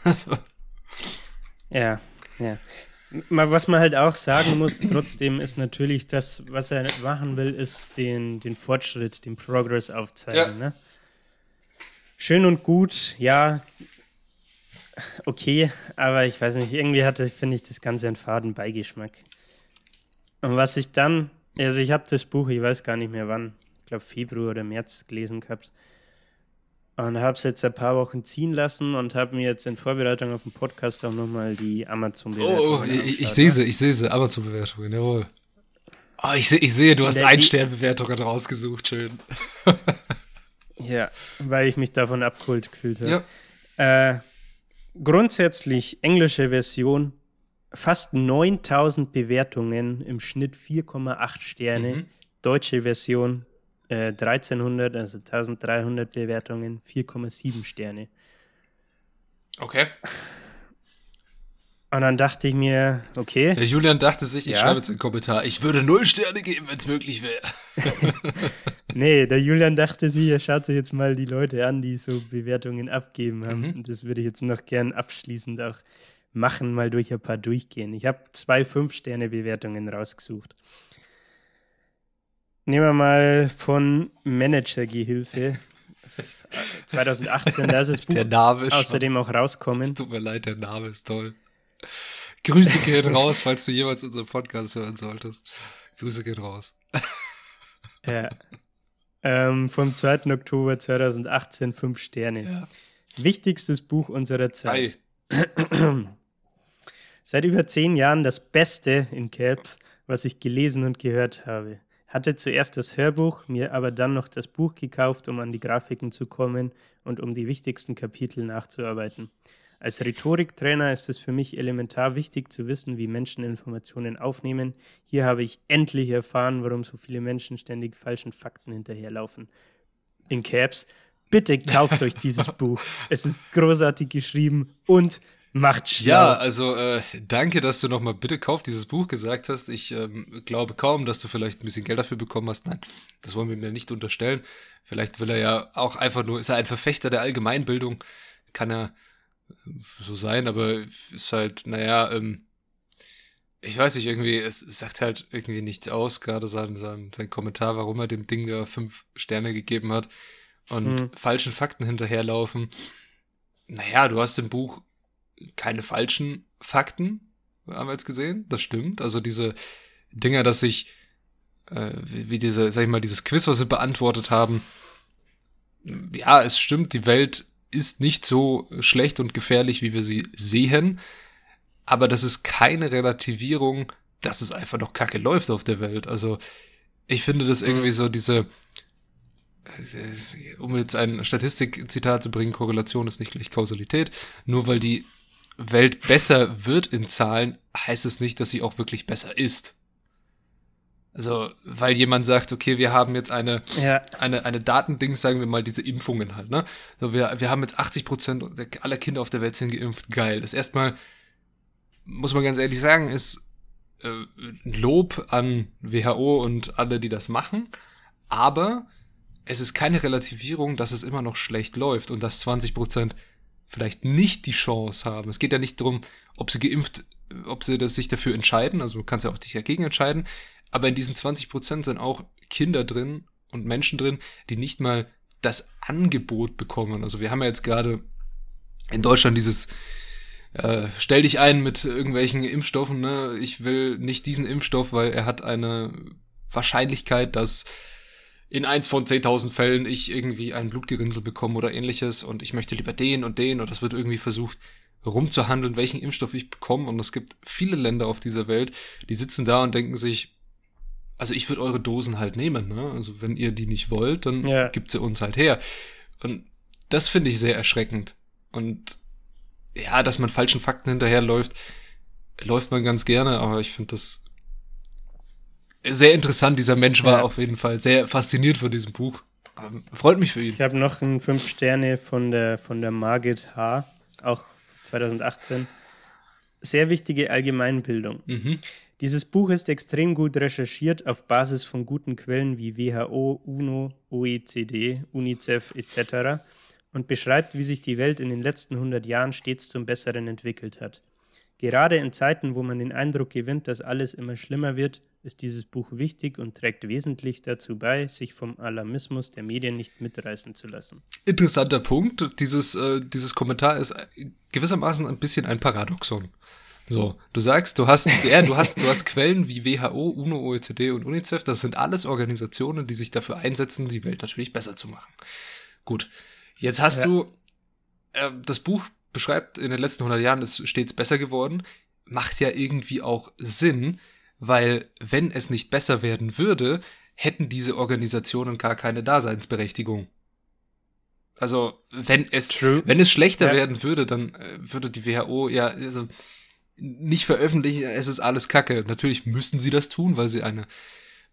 ja, ja. Was man halt auch sagen muss, trotzdem ist natürlich das, was er machen will, ist den, den Fortschritt, den Progress aufzeigen. Ja. Ne? Schön und gut, ja, okay, aber ich weiß nicht, irgendwie hatte, finde ich, das Ganze einen faden Beigeschmack. Und was ich dann, also ich habe das Buch, ich weiß gar nicht mehr wann, ich glaube Februar oder März gelesen gehabt. Und habe es jetzt ein paar Wochen ziehen lassen und habe mir jetzt in Vorbereitung auf den Podcast auch nochmal die Amazon-Bewertungen Oh, oh ich, ich sehe sie, ich sehe sie, Amazon-Bewertungen, jawohl. Oh, ich, ich sehe, du hast Ein-Stern-Bewertungen rausgesucht, schön. ja, weil ich mich davon abgeholt gefühlt habe. Ja. Äh, grundsätzlich englische Version, fast 9000 Bewertungen, im Schnitt 4,8 Sterne. Mhm. Deutsche Version 1300, äh, also 1300 Bewertungen, 4,7 Sterne. Okay. Und dann dachte ich mir, okay. Der Julian dachte sich, ich ja. schreibe jetzt einen Kommentar, ich würde null Sterne geben, wenn es möglich wäre. nee, der Julian dachte sich, er schaut sich jetzt mal die Leute an, die so Bewertungen abgeben haben. Mhm. Und das würde ich jetzt noch gern abschließend auch machen, mal durch ein paar durchgehen. Ich habe zwei Fünf-Sterne-Bewertungen rausgesucht. Nehmen wir mal von Managergehilfe. 2018, da ist das Buch der Name außerdem auch rauskommen. Es tut mir leid, der Name ist toll. Grüße gehen raus, falls du jemals unseren Podcast hören solltest. Grüße gehen raus. Ja. Ähm, vom 2. Oktober 2018, fünf Sterne. Ja. Wichtigstes Buch unserer Zeit. Seit über zehn Jahren das Beste in Caps, was ich gelesen und gehört habe hatte zuerst das Hörbuch, mir aber dann noch das Buch gekauft, um an die Grafiken zu kommen und um die wichtigsten Kapitel nachzuarbeiten. Als Rhetoriktrainer ist es für mich elementar wichtig zu wissen, wie Menschen Informationen aufnehmen. Hier habe ich endlich erfahren, warum so viele Menschen ständig falschen Fakten hinterherlaufen. In Caps, bitte kauft euch dieses Buch. Es ist großartig geschrieben und Macht schlau. Ja, also äh, danke, dass du nochmal bitte kauf dieses Buch gesagt hast. Ich ähm, glaube kaum, dass du vielleicht ein bisschen Geld dafür bekommen hast. Nein, das wollen wir mir nicht unterstellen. Vielleicht will er ja auch einfach nur, ist er ein Verfechter der Allgemeinbildung. Kann er so sein, aber ist halt, naja, ähm, ich weiß nicht, irgendwie, es, es sagt halt irgendwie nichts aus, gerade sein, sein, sein Kommentar, warum er dem Ding da fünf Sterne gegeben hat und hm. falschen Fakten hinterherlaufen. Naja, du hast im Buch keine falschen Fakten, haben wir jetzt gesehen. Das stimmt. Also diese Dinger, dass sich, äh, wie, wie diese, sag ich mal, dieses Quiz, was wir beantwortet haben, ja, es stimmt, die Welt ist nicht so schlecht und gefährlich, wie wir sie sehen. Aber das ist keine Relativierung, dass es einfach noch kacke läuft auf der Welt. Also, ich finde das irgendwie so diese, um jetzt ein Statistikzitat zu bringen, Korrelation ist nicht gleich Kausalität. Nur weil die Welt besser wird in Zahlen, heißt es nicht, dass sie auch wirklich besser ist. Also, weil jemand sagt, okay, wir haben jetzt eine, ja. eine, eine Datendings, sagen wir mal, diese Impfungen halt, ne? So, wir, wir haben jetzt 80 Prozent aller Kinder auf der Welt sind geimpft. Geil. Das erstmal, muss man ganz ehrlich sagen, ist äh, Lob an WHO und alle, die das machen. Aber es ist keine Relativierung, dass es immer noch schlecht läuft und dass 20 Prozent vielleicht nicht die Chance haben. Es geht ja nicht darum, ob sie geimpft, ob sie das sich dafür entscheiden, also du kannst ja auch dich dagegen entscheiden, aber in diesen 20 Prozent sind auch Kinder drin und Menschen drin, die nicht mal das Angebot bekommen. Also wir haben ja jetzt gerade in Deutschland dieses äh, stell dich ein mit irgendwelchen Impfstoffen, ne? Ich will nicht diesen Impfstoff, weil er hat eine Wahrscheinlichkeit, dass in eins von 10.000 Fällen ich irgendwie ein Blutgerinnsel bekomme oder ähnliches und ich möchte lieber den und den und das wird irgendwie versucht rumzuhandeln, welchen Impfstoff ich bekomme und es gibt viele Länder auf dieser Welt, die sitzen da und denken sich, also ich würde eure Dosen halt nehmen, ne? Also wenn ihr die nicht wollt, dann ja. gibt sie uns halt her. Und das finde ich sehr erschreckend. Und ja, dass man falschen Fakten hinterherläuft, läuft man ganz gerne, aber ich finde das sehr interessant. Dieser Mensch war ja. auf jeden Fall sehr fasziniert von diesem Buch. Ähm, freut mich für ihn. Ich habe noch ein 5 Sterne von der, von der Margit H., auch 2018. Sehr wichtige Allgemeinbildung. Mhm. Dieses Buch ist extrem gut recherchiert auf Basis von guten Quellen wie WHO, UNO, OECD, UNICEF etc. und beschreibt, wie sich die Welt in den letzten 100 Jahren stets zum Besseren entwickelt hat. Gerade in Zeiten, wo man den Eindruck gewinnt, dass alles immer schlimmer wird, ist dieses Buch wichtig und trägt wesentlich dazu bei, sich vom Alarmismus der Medien nicht mitreißen zu lassen. Interessanter Punkt. Dieses, äh, dieses Kommentar ist gewissermaßen ein bisschen ein Paradoxon. So, du sagst, du hast, ja, du hast, du hast Quellen wie WHO, UNO, OECD und UNICEF. Das sind alles Organisationen, die sich dafür einsetzen, die Welt natürlich besser zu machen. Gut. Jetzt hast ja. du äh, das Buch beschreibt, in den letzten 100 Jahren ist stets besser geworden, macht ja irgendwie auch Sinn, weil wenn es nicht besser werden würde, hätten diese Organisationen gar keine Daseinsberechtigung. Also, wenn es, True. wenn es schlechter ja. werden würde, dann äh, würde die WHO ja also, nicht veröffentlichen, es ist alles Kacke. Natürlich müssen sie das tun, weil sie eine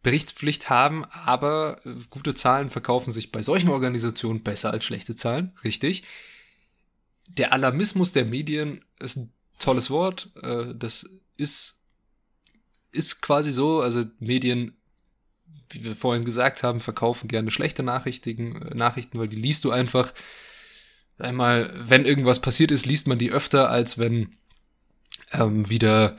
Berichtspflicht haben, aber äh, gute Zahlen verkaufen sich bei solchen Organisationen besser als schlechte Zahlen, richtig der Alarmismus der Medien ist ein tolles Wort. Äh, das ist, ist quasi so. Also Medien, wie wir vorhin gesagt haben, verkaufen gerne schlechte Nachrichten, äh, Nachrichten, weil die liest du einfach. Einmal, wenn irgendwas passiert ist, liest man die öfter, als wenn ähm, wieder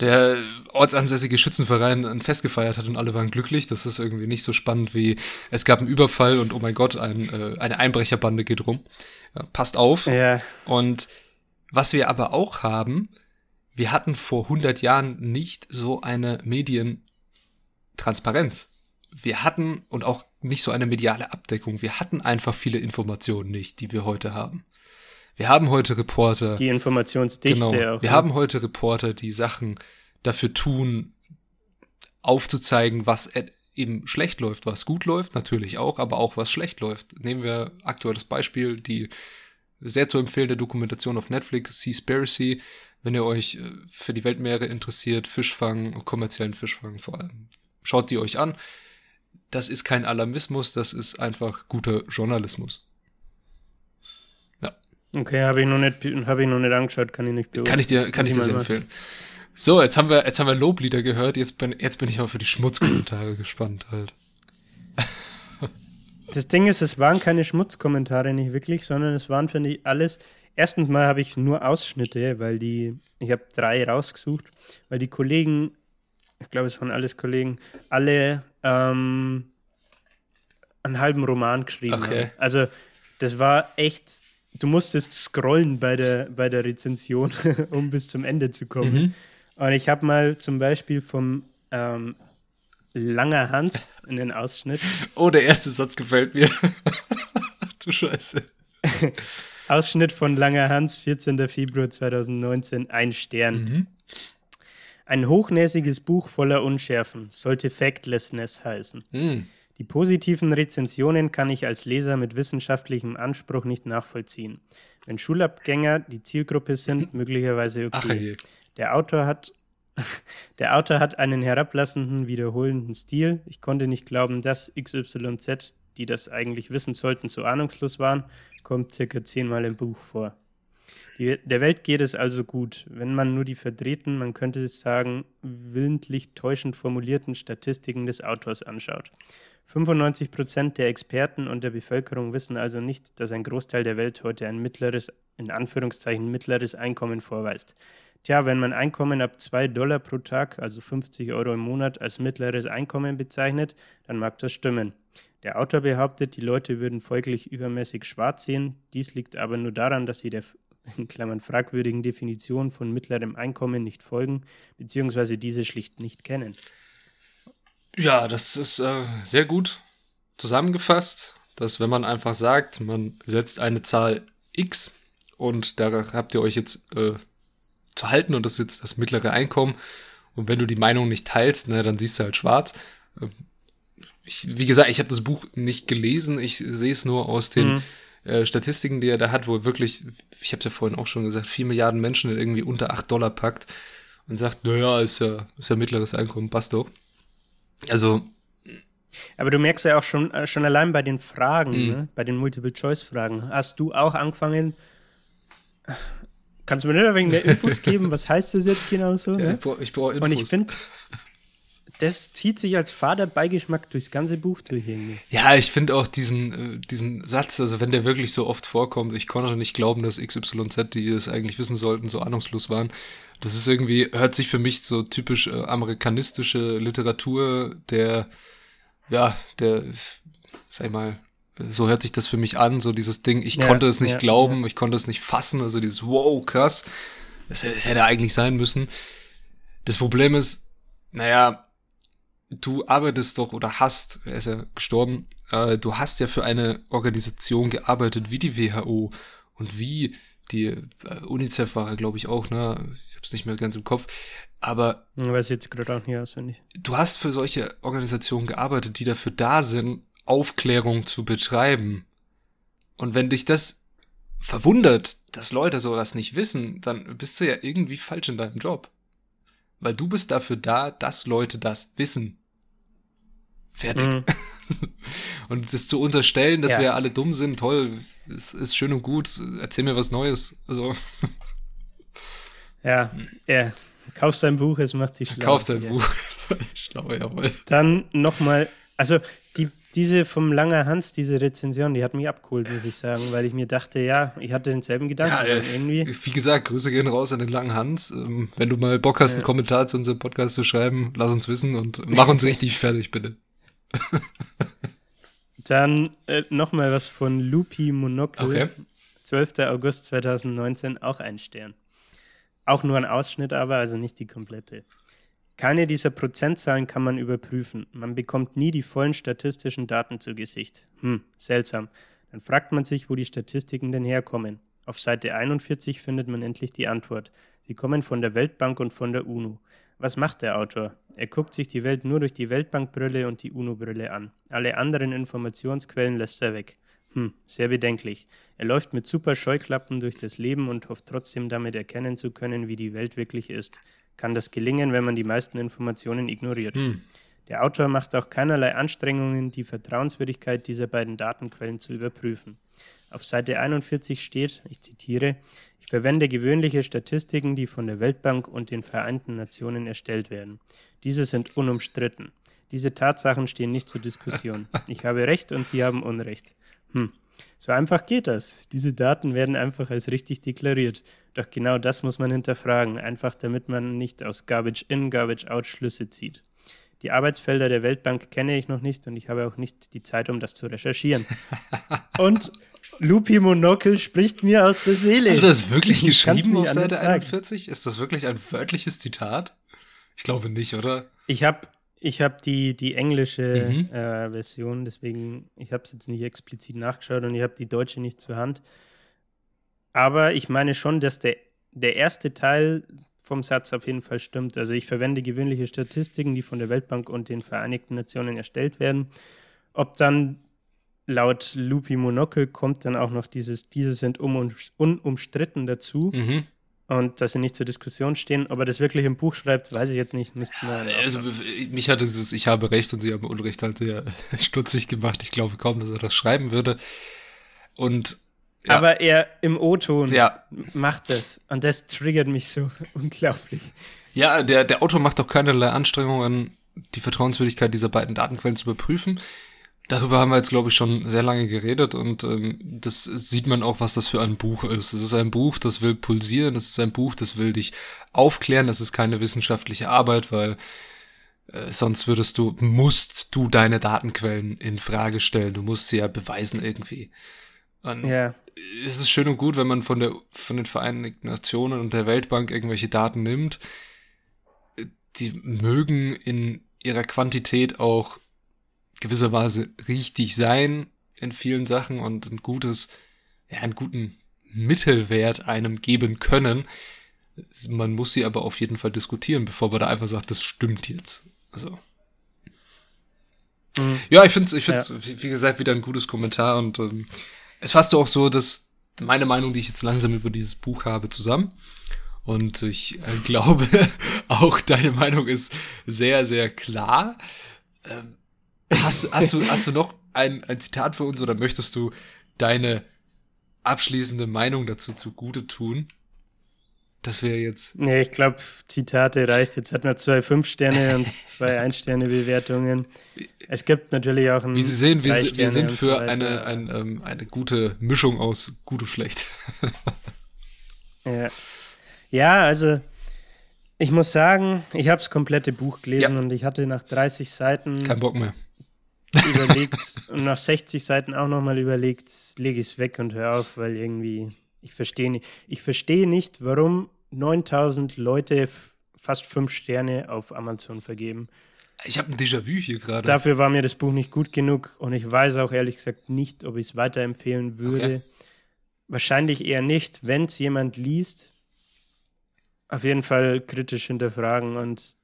der ortsansässige Schützenverein ein Fest gefeiert hat und alle waren glücklich. Das ist irgendwie nicht so spannend wie es gab einen Überfall und oh mein Gott, ein, äh, eine Einbrecherbande geht rum. Ja, passt auf. Ja. Und was wir aber auch haben, wir hatten vor 100 Jahren nicht so eine Medientransparenz. Wir hatten und auch nicht so eine mediale Abdeckung. Wir hatten einfach viele Informationen nicht, die wir heute haben. Wir haben heute Reporter. Die Informationsdichte genau, auch. Wir ja. haben heute Reporter, die Sachen dafür tun, aufzuzeigen, was eben schlecht läuft, was gut läuft, natürlich auch, aber auch was schlecht läuft. Nehmen wir aktuelles Beispiel, die sehr zu empfehlende Dokumentation auf Netflix, Seaspiracy, wenn ihr euch äh, für die Weltmeere interessiert, Fischfang, kommerziellen Fischfang vor allem. Schaut die euch an. Das ist kein Alarmismus, das ist einfach guter Journalismus. Okay, habe ich noch nicht, habe ich noch nicht angeschaut, kann ich nicht beurteilen. Kann ich dir, kann ich dir sehr empfehlen. So, jetzt haben wir, jetzt haben wir Loblieder gehört, jetzt bin, jetzt bin ich auch für die Schmutzkommentare gespannt halt. Das Ding ist, es waren keine Schmutzkommentare nicht wirklich, sondern es waren, finde ich, alles. Erstens mal habe ich nur Ausschnitte, weil die, ich habe drei rausgesucht, weil die Kollegen, ich glaube, es waren alles Kollegen, alle ähm, einen halben Roman geschrieben okay. haben. Also, das war echt du musstest scrollen bei der, bei der Rezension, um bis zum Ende zu kommen. Mhm. Und ich habe mal zum Beispiel vom ähm, Langer Hans in den Ausschnitt. Oh, der erste Satz gefällt mir. du Scheiße. Ausschnitt von Langer Hans, 14. Februar 2019, ein Stern. Mhm. Ein hochnäsiges Buch voller Unschärfen, sollte Factlessness heißen. Mhm. Die positiven Rezensionen kann ich als Leser mit wissenschaftlichem Anspruch nicht nachvollziehen. Wenn Schulabgänger die Zielgruppe sind, möglicherweise okay. Der Autor hat der Autor hat einen herablassenden, wiederholenden Stil. Ich konnte nicht glauben, dass XYZ, die das eigentlich wissen sollten, so ahnungslos waren, kommt circa zehnmal im Buch vor. Die, der Welt geht es also gut, wenn man nur die verdrehten, man könnte es sagen, willentlich täuschend formulierten Statistiken des Autors anschaut. 95 Prozent der Experten und der Bevölkerung wissen also nicht, dass ein Großteil der Welt heute ein mittleres, in Anführungszeichen mittleres Einkommen vorweist. Tja, wenn man Einkommen ab 2 Dollar pro Tag, also 50 Euro im Monat, als mittleres Einkommen bezeichnet, dann mag das stimmen. Der Autor behauptet, die Leute würden folglich übermäßig schwarz sehen. Dies liegt aber nur daran, dass sie der in Klammern fragwürdigen Definition von mittlerem Einkommen nicht folgen, beziehungsweise diese schlicht nicht kennen. Ja, das ist äh, sehr gut zusammengefasst, dass wenn man einfach sagt, man setzt eine Zahl x und da habt ihr euch jetzt äh, zu halten und das ist jetzt das mittlere Einkommen und wenn du die Meinung nicht teilst, ne, dann siehst du halt schwarz. Ähm, ich, wie gesagt, ich habe das Buch nicht gelesen, ich sehe es nur aus den mhm. Äh, Statistiken, die er da hat, wo wirklich, ich habe es ja vorhin auch schon gesagt, vier Milliarden Menschen irgendwie unter acht Dollar packt und sagt, naja, ist ja, ist ja mittleres Einkommen, passt doch. Also. Aber du merkst ja auch schon, äh, schon allein bei den Fragen, mhm. ne? bei den Multiple-Choice-Fragen, hast du auch angefangen, kannst du mir nicht wenig mehr Infos geben, was heißt das jetzt genau so? Ne? Ja, ich brauche brauch Infos. Und ich finde, das zieht sich als Vaterbeigeschmack durchs ganze Buch durch irgendwie. Ja, ich finde auch diesen, äh, diesen Satz, also wenn der wirklich so oft vorkommt, ich konnte nicht glauben, dass XYZ, die es eigentlich wissen sollten, so ahnungslos waren. Das ist irgendwie, hört sich für mich so typisch äh, amerikanistische Literatur, der, ja, der, sag ich mal, so hört sich das für mich an, so dieses Ding, ich ja, konnte es nicht ja, glauben, ja. ich konnte es nicht fassen, also dieses wow, krass, das, das hätte eigentlich sein müssen. Das Problem ist, naja, du arbeitest doch oder hast, er ist ja gestorben, äh, du hast ja für eine Organisation gearbeitet wie die WHO und wie die äh, UNICEF war, glaube ich, auch, ne? Ich habe es nicht mehr ganz im Kopf. Aber. Ich weiß jetzt gerade auch nicht auswendig. Du hast für solche Organisationen gearbeitet, die dafür da sind, Aufklärung zu betreiben. Und wenn dich das verwundert, dass Leute sowas nicht wissen, dann bist du ja irgendwie falsch in deinem Job. Weil du bist dafür da, dass Leute das wissen. Fertig. Mhm. und das zu unterstellen, dass ja. wir alle dumm sind, toll, ist, ist schön und gut. Erzähl mir was Neues. Also. Ja, ja. Kauf sein Buch, es macht sich schlau. Kauf sein ja. Buch, es macht dich schlau, jawohl. Dann nochmal, also die, diese vom Langer Hans, diese Rezension, die hat mich abgeholt, muss ich sagen, weil ich mir dachte, ja, ich hatte denselben Gedanken. Ja, äh, irgendwie. Wie gesagt, Grüße gehen raus an den Langen Hans. Ähm, wenn du mal Bock hast, ja. einen Kommentar zu unserem Podcast zu schreiben, lass uns wissen und mach uns richtig fertig, bitte. Dann äh, nochmal was von Lupi Monocle. Okay. 12. August 2019, auch ein Stern. Auch nur ein Ausschnitt aber, also nicht die komplette. Keine dieser Prozentzahlen kann man überprüfen. Man bekommt nie die vollen statistischen Daten zu Gesicht. Hm, seltsam. Dann fragt man sich, wo die Statistiken denn herkommen. Auf Seite 41 findet man endlich die Antwort. Sie kommen von der Weltbank und von der UNO. Was macht der Autor? Er guckt sich die Welt nur durch die Weltbankbrille und die UNO-Brille an. Alle anderen Informationsquellen lässt er weg. Hm, sehr bedenklich. Er läuft mit super Scheuklappen durch das Leben und hofft trotzdem damit erkennen zu können, wie die Welt wirklich ist. Kann das gelingen, wenn man die meisten Informationen ignoriert? Hm. Der Autor macht auch keinerlei Anstrengungen, die Vertrauenswürdigkeit dieser beiden Datenquellen zu überprüfen. Auf Seite 41 steht, ich zitiere, verwende gewöhnliche Statistiken, die von der Weltbank und den Vereinten Nationen erstellt werden. Diese sind unumstritten. Diese Tatsachen stehen nicht zur Diskussion. Ich habe Recht und Sie haben Unrecht. Hm. So einfach geht das. Diese Daten werden einfach als richtig deklariert. Doch genau das muss man hinterfragen, einfach damit man nicht aus Garbage in, Garbage out Schlüsse zieht. Die Arbeitsfelder der Weltbank kenne ich noch nicht und ich habe auch nicht die Zeit, um das zu recherchieren. und Lupi Monokel spricht mir aus der Seele. Hat er das wirklich ich geschrieben auf Seite 41? Ist das wirklich ein wörtliches Zitat? Ich glaube nicht, oder? Ich habe ich hab die, die englische mhm. äh, Version, deswegen, ich habe es jetzt nicht explizit nachgeschaut und ich habe die deutsche nicht zur Hand. Aber ich meine schon, dass der, der erste Teil vom Satz auf jeden Fall stimmt. Also ich verwende gewöhnliche Statistiken, die von der Weltbank und den Vereinigten Nationen erstellt werden. Ob dann laut Lupi Monocle kommt dann auch noch dieses, diese sind um, unumstritten dazu. Mhm. Und dass sie nicht zur Diskussion stehen. Ob er das wirklich im Buch schreibt, weiß ich jetzt nicht. also, mich hat dieses Ich habe Recht und Sie haben Unrecht halt sehr stutzig gemacht. Ich glaube kaum, dass er das schreiben würde. Und ja. Aber er im O-Ton ja. macht das. Und das triggert mich so unglaublich. Ja, der, der Autor macht auch keinerlei Anstrengungen, die Vertrauenswürdigkeit dieser beiden Datenquellen zu überprüfen. Darüber haben wir jetzt, glaube ich, schon sehr lange geredet und ähm, das sieht man auch, was das für ein Buch ist. Es ist ein Buch, das will pulsieren, es ist ein Buch, das will dich aufklären, das ist keine wissenschaftliche Arbeit, weil äh, sonst würdest du, musst du deine Datenquellen in Frage stellen, du musst sie ja beweisen irgendwie. Und ja. Es ist schön und gut, wenn man von der von den Vereinigten Nationen und der Weltbank irgendwelche Daten nimmt. Die mögen in ihrer Quantität auch gewisserweise richtig sein in vielen Sachen und ein gutes, ja, einen guten Mittelwert einem geben können. Man muss sie aber auf jeden Fall diskutieren, bevor man da einfach sagt, das stimmt jetzt. Also. Mhm. Ja, ich finde es, ich find's, ja. wie gesagt, wieder ein gutes Kommentar und ähm, es fasst auch so, dass meine Meinung, die ich jetzt langsam über dieses Buch habe, zusammen. Und ich äh, glaube, auch deine Meinung ist sehr, sehr klar. Ähm, hast, hast, du, hast du noch ein, ein Zitat für uns oder möchtest du deine abschließende Meinung dazu zugute tun? Das wäre jetzt. Nee, ich glaube, Zitate reicht. Jetzt hat man zwei Fünf-Sterne und zwei Ein-Sterne-Bewertungen. Es gibt natürlich auch ein. Wie Sie sehen, wir, wir sind für so eine, ein, ähm, eine gute Mischung aus gut und schlecht. ja. ja, also ich muss sagen, ich habe das komplette Buch gelesen ja. und ich hatte nach 30 Seiten. Kein Bock mehr. Überlegt und nach 60 Seiten auch nochmal überlegt, lege ich es weg und höre auf, weil irgendwie ich verstehe nicht, ich verstehe nicht, warum 9000 Leute fast fünf Sterne auf Amazon vergeben. Ich habe ein Déjà-vu hier gerade. Dafür war mir das Buch nicht gut genug und ich weiß auch ehrlich gesagt nicht, ob ich es weiterempfehlen würde. Okay. Wahrscheinlich eher nicht, wenn es jemand liest. Auf jeden Fall kritisch hinterfragen und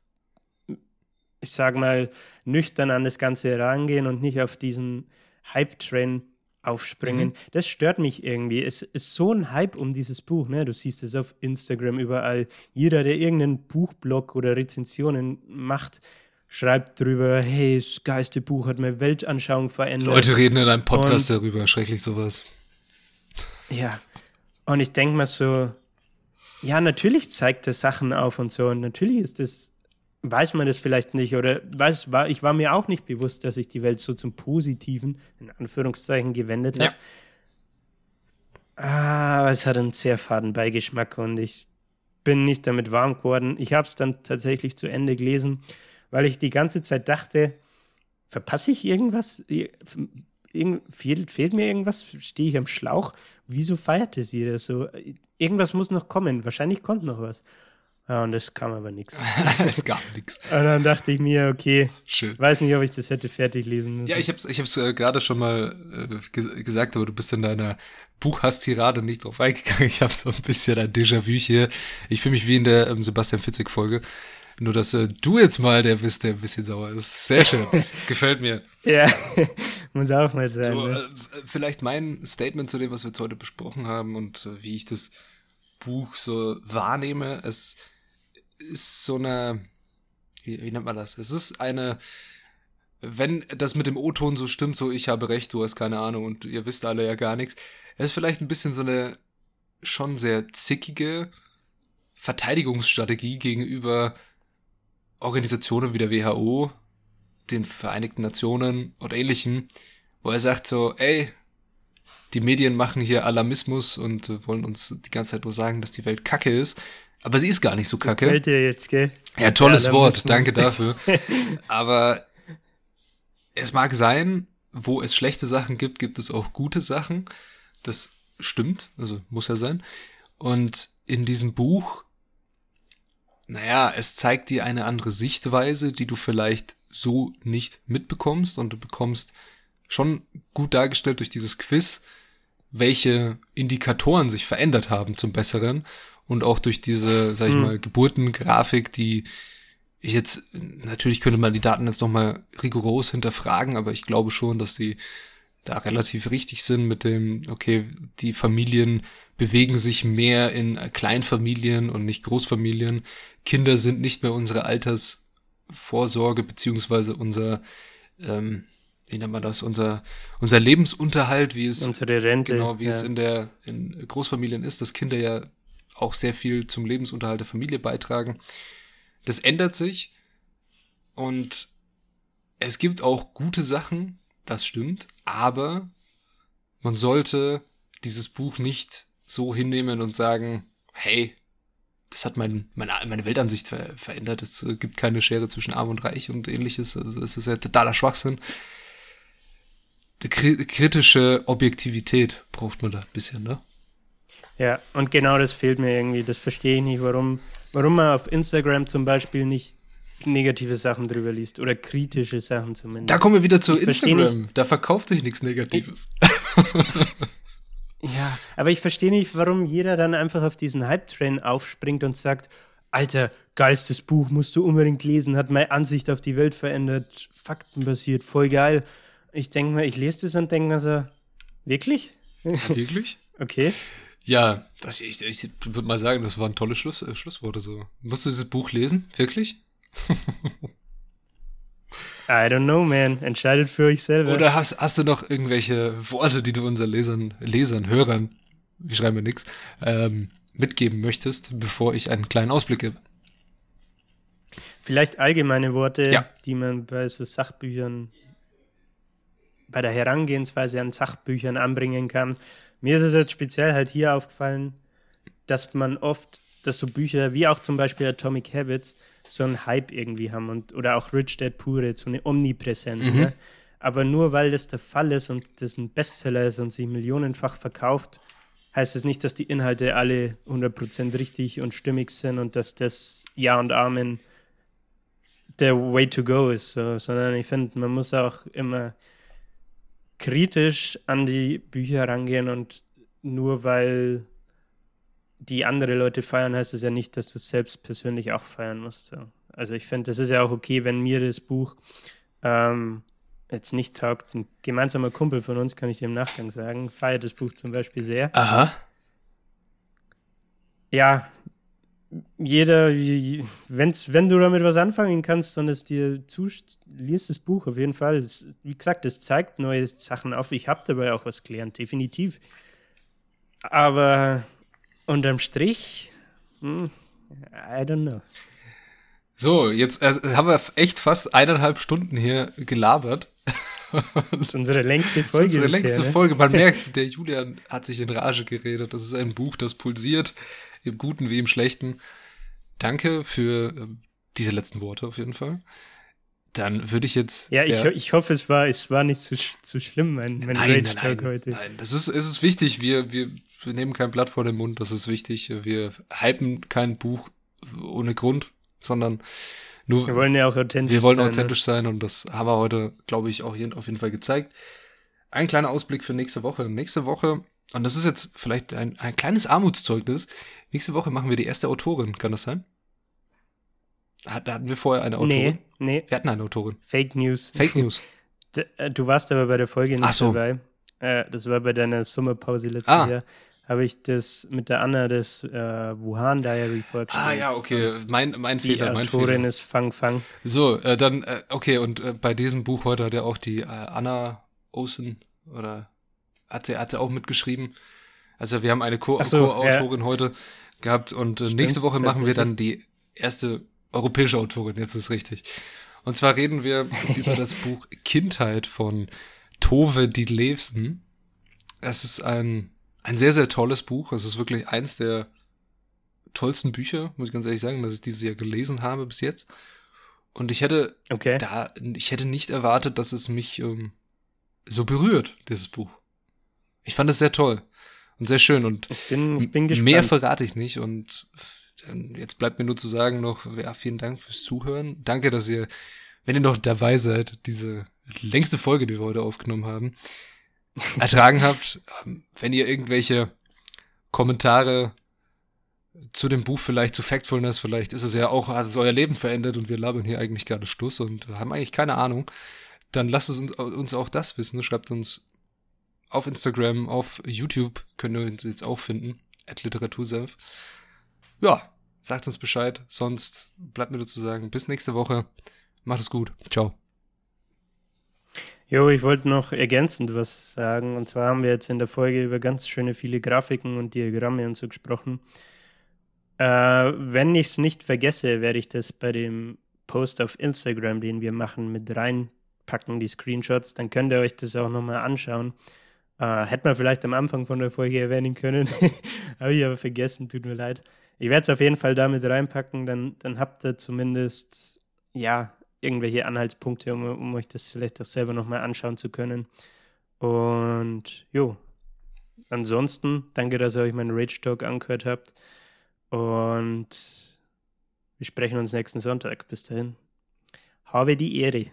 ich sage mal nüchtern an das Ganze herangehen und nicht auf diesen Hype-Train aufspringen. Mhm. Das stört mich irgendwie. Es ist so ein Hype um dieses Buch. Ne? Du siehst es auf Instagram überall. Jeder, der irgendeinen Buchblog oder Rezensionen macht, schreibt drüber, hey, das geilste Buch hat meine Weltanschauung verändert. Leute reden in einem Podcast Und, darüber, schrecklich sowas. Ja. Und ich denke mal so, ja, natürlich zeigt er Sachen auf und so. Und natürlich ist das weiß man das vielleicht nicht oder weiß, war, ich war mir auch nicht bewusst, dass sich die Welt so zum Positiven, in Anführungszeichen, gewendet hat. Ja. Ah, aber es hat einen sehr faden Beigeschmack und ich bin nicht damit warm geworden. Ich habe es dann tatsächlich zu Ende gelesen, weil ich die ganze Zeit dachte, verpasse ich irgendwas? Irgend, fehlt, fehlt mir irgendwas? Stehe ich am Schlauch? Wieso feierte sie das so? Irgendwas muss noch kommen. Wahrscheinlich kommt noch was. Ja, und es kam aber nichts. es gab nichts. Und dann dachte ich mir, okay, Schön. weiß nicht, ob ich das hätte fertig lesen müssen. Ja, ich habe es ich hab's, äh, gerade schon mal äh, gesagt, aber du bist in deiner Buchhass-Tirade nicht drauf eingegangen. Ich habe so ein bisschen ein Déjà-vu hier. Ich fühle mich wie in der ähm, Sebastian Fitzek-Folge. Nur, dass äh, du jetzt mal der bist, der ein bisschen sauer ist. Sehr schön. Gefällt mir. Ja, muss auch mal sein. So, ne? äh, vielleicht mein Statement zu dem, was wir jetzt heute besprochen haben und äh, wie ich das Buch so wahrnehme. Es ist so eine, wie, wie nennt man das? Es ist eine, wenn das mit dem O-Ton so stimmt, so ich habe recht, du hast keine Ahnung und ihr wisst alle ja gar nichts. Es ist vielleicht ein bisschen so eine schon sehr zickige Verteidigungsstrategie gegenüber Organisationen wie der WHO, den Vereinigten Nationen und ähnlichen, wo er sagt so, ey, die Medien machen hier Alarmismus und wollen uns die ganze Zeit nur sagen, dass die Welt kacke ist. Aber sie ist gar nicht so kacke. Das gefällt dir jetzt, gell? Ja, tolles ja, Wort, danke dafür. Aber es mag sein, wo es schlechte Sachen gibt, gibt es auch gute Sachen. Das stimmt, also muss ja sein. Und in diesem Buch, naja, es zeigt dir eine andere Sichtweise, die du vielleicht so nicht mitbekommst und du bekommst schon gut dargestellt durch dieses Quiz, welche Indikatoren sich verändert haben zum Besseren und auch durch diese, sag ich hm. mal, Geburtengrafik, die ich jetzt, natürlich könnte man die Daten jetzt nochmal rigoros hinterfragen, aber ich glaube schon, dass die da relativ richtig sind mit dem, okay, die Familien bewegen sich mehr in Kleinfamilien und nicht Großfamilien. Kinder sind nicht mehr unsere Altersvorsorge beziehungsweise unser, ähm, wie nennt man das, unser, unser Lebensunterhalt, wie es, Unsere Rente, genau, wie ja. es in der, in Großfamilien ist, dass Kinder ja auch sehr viel zum Lebensunterhalt der Familie beitragen. Das ändert sich und es gibt auch gute Sachen, das stimmt, aber man sollte dieses Buch nicht so hinnehmen und sagen, hey, das hat mein, meine, meine Weltansicht ver verändert. Es gibt keine Schere zwischen Arm und Reich und ähnliches. Also es ist ja totaler Schwachsinn. Die kritische Objektivität braucht man da ein bisschen, ne? Ja, und genau das fehlt mir irgendwie. Das verstehe ich nicht, warum, warum man auf Instagram zum Beispiel nicht negative Sachen drüber liest oder kritische Sachen zumindest. Da kommen wir wieder zu ich Instagram. Da verkauft sich nichts Negatives. ja, aber ich verstehe nicht, warum jeder dann einfach auf diesen Hype-Train aufspringt und sagt, Alter, geilstes Buch, musst du unbedingt lesen, hat meine Ansicht auf die Welt verändert, faktenbasiert, voll geil. Ich denke mal, ich lese das und denke mir so, wirklich? Wirklich? Okay. Ja, das, ich, ich würde mal sagen, das waren tolle Schluss, äh, Schlussworte so. Musst du dieses Buch lesen? Wirklich? I don't know, man. Entscheidet für euch selber. Oder hast, hast du noch irgendwelche Worte, die du unseren Lesern, Lesern, Hörern, wir schreiben ja nichts, ähm, mitgeben möchtest, bevor ich einen kleinen Ausblick gebe? Vielleicht allgemeine Worte, Ja. die man bei so Sachbüchern, bei der Herangehensweise an Sachbüchern anbringen kann. Mir ist es jetzt speziell halt hier aufgefallen, dass man oft, dass so Bücher wie auch zum Beispiel Atomic Habits so einen Hype irgendwie haben und oder auch Rich Dad Poor Dad, so eine Omnipräsenz. Mhm. Ne? Aber nur weil das der Fall ist und das ein Bestseller ist und sich millionenfach verkauft, heißt es nicht, dass die Inhalte alle 100% richtig und stimmig sind und dass das Ja und Amen der Way to go ist, so, sondern ich finde, man muss auch immer kritisch an die Bücher rangehen und nur weil die andere Leute feiern, heißt es ja nicht, dass du es selbst persönlich auch feiern musst. So. Also ich finde, das ist ja auch okay, wenn mir das Buch ähm, jetzt nicht taugt. Ein gemeinsamer Kumpel von uns, kann ich dir im Nachgang sagen, feiert das Buch zum Beispiel sehr. Aha. Ja, jeder, wenn's, wenn du damit was anfangen kannst und es dir zustimmt, liest das Buch auf jeden Fall. Es, wie gesagt, es zeigt neue Sachen auf. Ich habe dabei auch was gelernt, definitiv. Aber unterm Strich, hm, I don't know. So, jetzt äh, haben wir echt fast eineinhalb Stunden hier gelabert. Das ist unsere längste Das Folge. ist unsere bisher, längste ne? Folge. Man merkt, der Julian hat sich in Rage geredet. Das ist ein Buch, das pulsiert, im Guten wie im Schlechten. Danke für äh, diese letzten Worte auf jeden Fall. Dann würde ich jetzt. Ja, ich, ho- ich hoffe, es war, es war nicht zu, zu schlimm, mein, mein nein, Rage Talk nein, heute. nein. Das ist, es ist wichtig. Wir, wir, wir nehmen kein Blatt vor den Mund. Das ist wichtig. Wir hypen kein Buch ohne Grund, sondern nur. Wir wollen ja auch authentisch Wir wollen sein. ne? authentisch sein und das haben wir heute, glaube ich, auch hier auf jeden Fall gezeigt. Ein kleiner Ausblick für nächste Woche. Nächste Woche, und das ist jetzt vielleicht ein, ein kleines Armutszeugnis, nächste Woche machen wir die erste Autorin, kann das sein? Hat- Da hatten wir vorher eine Ne? Autorin. Nee, nee, Wir hatten eine Autorin. Fake News. Fake News. Äh, du warst aber bei der Folge nicht Ach so. dabei. Äh, das war bei deiner Sommerpause letztes Ah. Jahr. Habe ich das mit der Anna das äh, Wuhan Diary vorgestellt. Ah ja, okay. Mein, mein Die Fehler, mein Autorin Fehler. ist Fang Fang. So, äh, dann, äh, okay, und bei diesem Buch heute hat er auch die Anna Olsen oder hat sie, hat sie auch mitgeschrieben. Also wir haben eine Co- Ach so, Co-Autorin heute gehabt und äh, Stimmt, nächste Woche machen wir dann die erste europäische Autorin, jetzt ist richtig. Und zwar reden wir über das Buch Kindheit von Tove Ditlevsen. Es ist ein, ein sehr, sehr tolles Buch. Es ist wirklich eins der tollsten Bücher, muss ich ganz ehrlich sagen, dass ich dieses Jahr gelesen habe bis jetzt. Und ich hätte Okay. da, ich hätte nicht erwartet, dass es mich ähm, so berührt, dieses Buch. Ich fand es sehr toll und sehr schön und Ich bin, ich bin mehr verrate ich nicht und ähm, jetzt bleibt mir nur zu sagen noch, ja, vielen Dank fürs Zuhören. Danke, dass ihr, wenn ihr noch dabei seid, diese längste Folge, die wir heute aufgenommen haben, ertragen habt. Ähm, Wenn ihr irgendwelche Kommentare zu dem Buch vielleicht zu Factfulness, vielleicht ist es ja auch, hat es euer Leben verändert und wir labern hier eigentlich gerade Stuss und haben eigentlich keine Ahnung, dann lasst es uns, uns auch das wissen. Schreibt uns auf Instagram, auf YouTube, könnt ihr uns jetzt auch finden, at Literaturself. Ja, sagt uns Bescheid, sonst bleibt mir nur zu sagen, bis nächste Woche. Macht es gut. Ciao. Jo, ich wollte noch ergänzend was sagen. Und zwar haben wir jetzt in der Folge über ganz schöne viele Grafiken und Diagramme und so gesprochen. Äh, wenn ich es nicht vergesse, werde ich das bei dem Post auf Instagram, den wir machen, mit reinpacken, die Screenshots. Dann könnt ihr euch das auch nochmal anschauen. Äh, hätte man vielleicht am Anfang von der Folge erwähnen können. Habe ich aber vergessen, tut mir leid. Ich werde es auf jeden Fall damit reinpacken, dann, dann habt ihr zumindest, ja, irgendwelche Anhaltspunkte, um, um euch das vielleicht auch selber nochmal anschauen zu können. Und jo, ansonsten danke, dass ihr euch meinen Rage Talk angehört habt. Und wir sprechen uns nächsten Sonntag. Bis dahin. Habe die Ehre.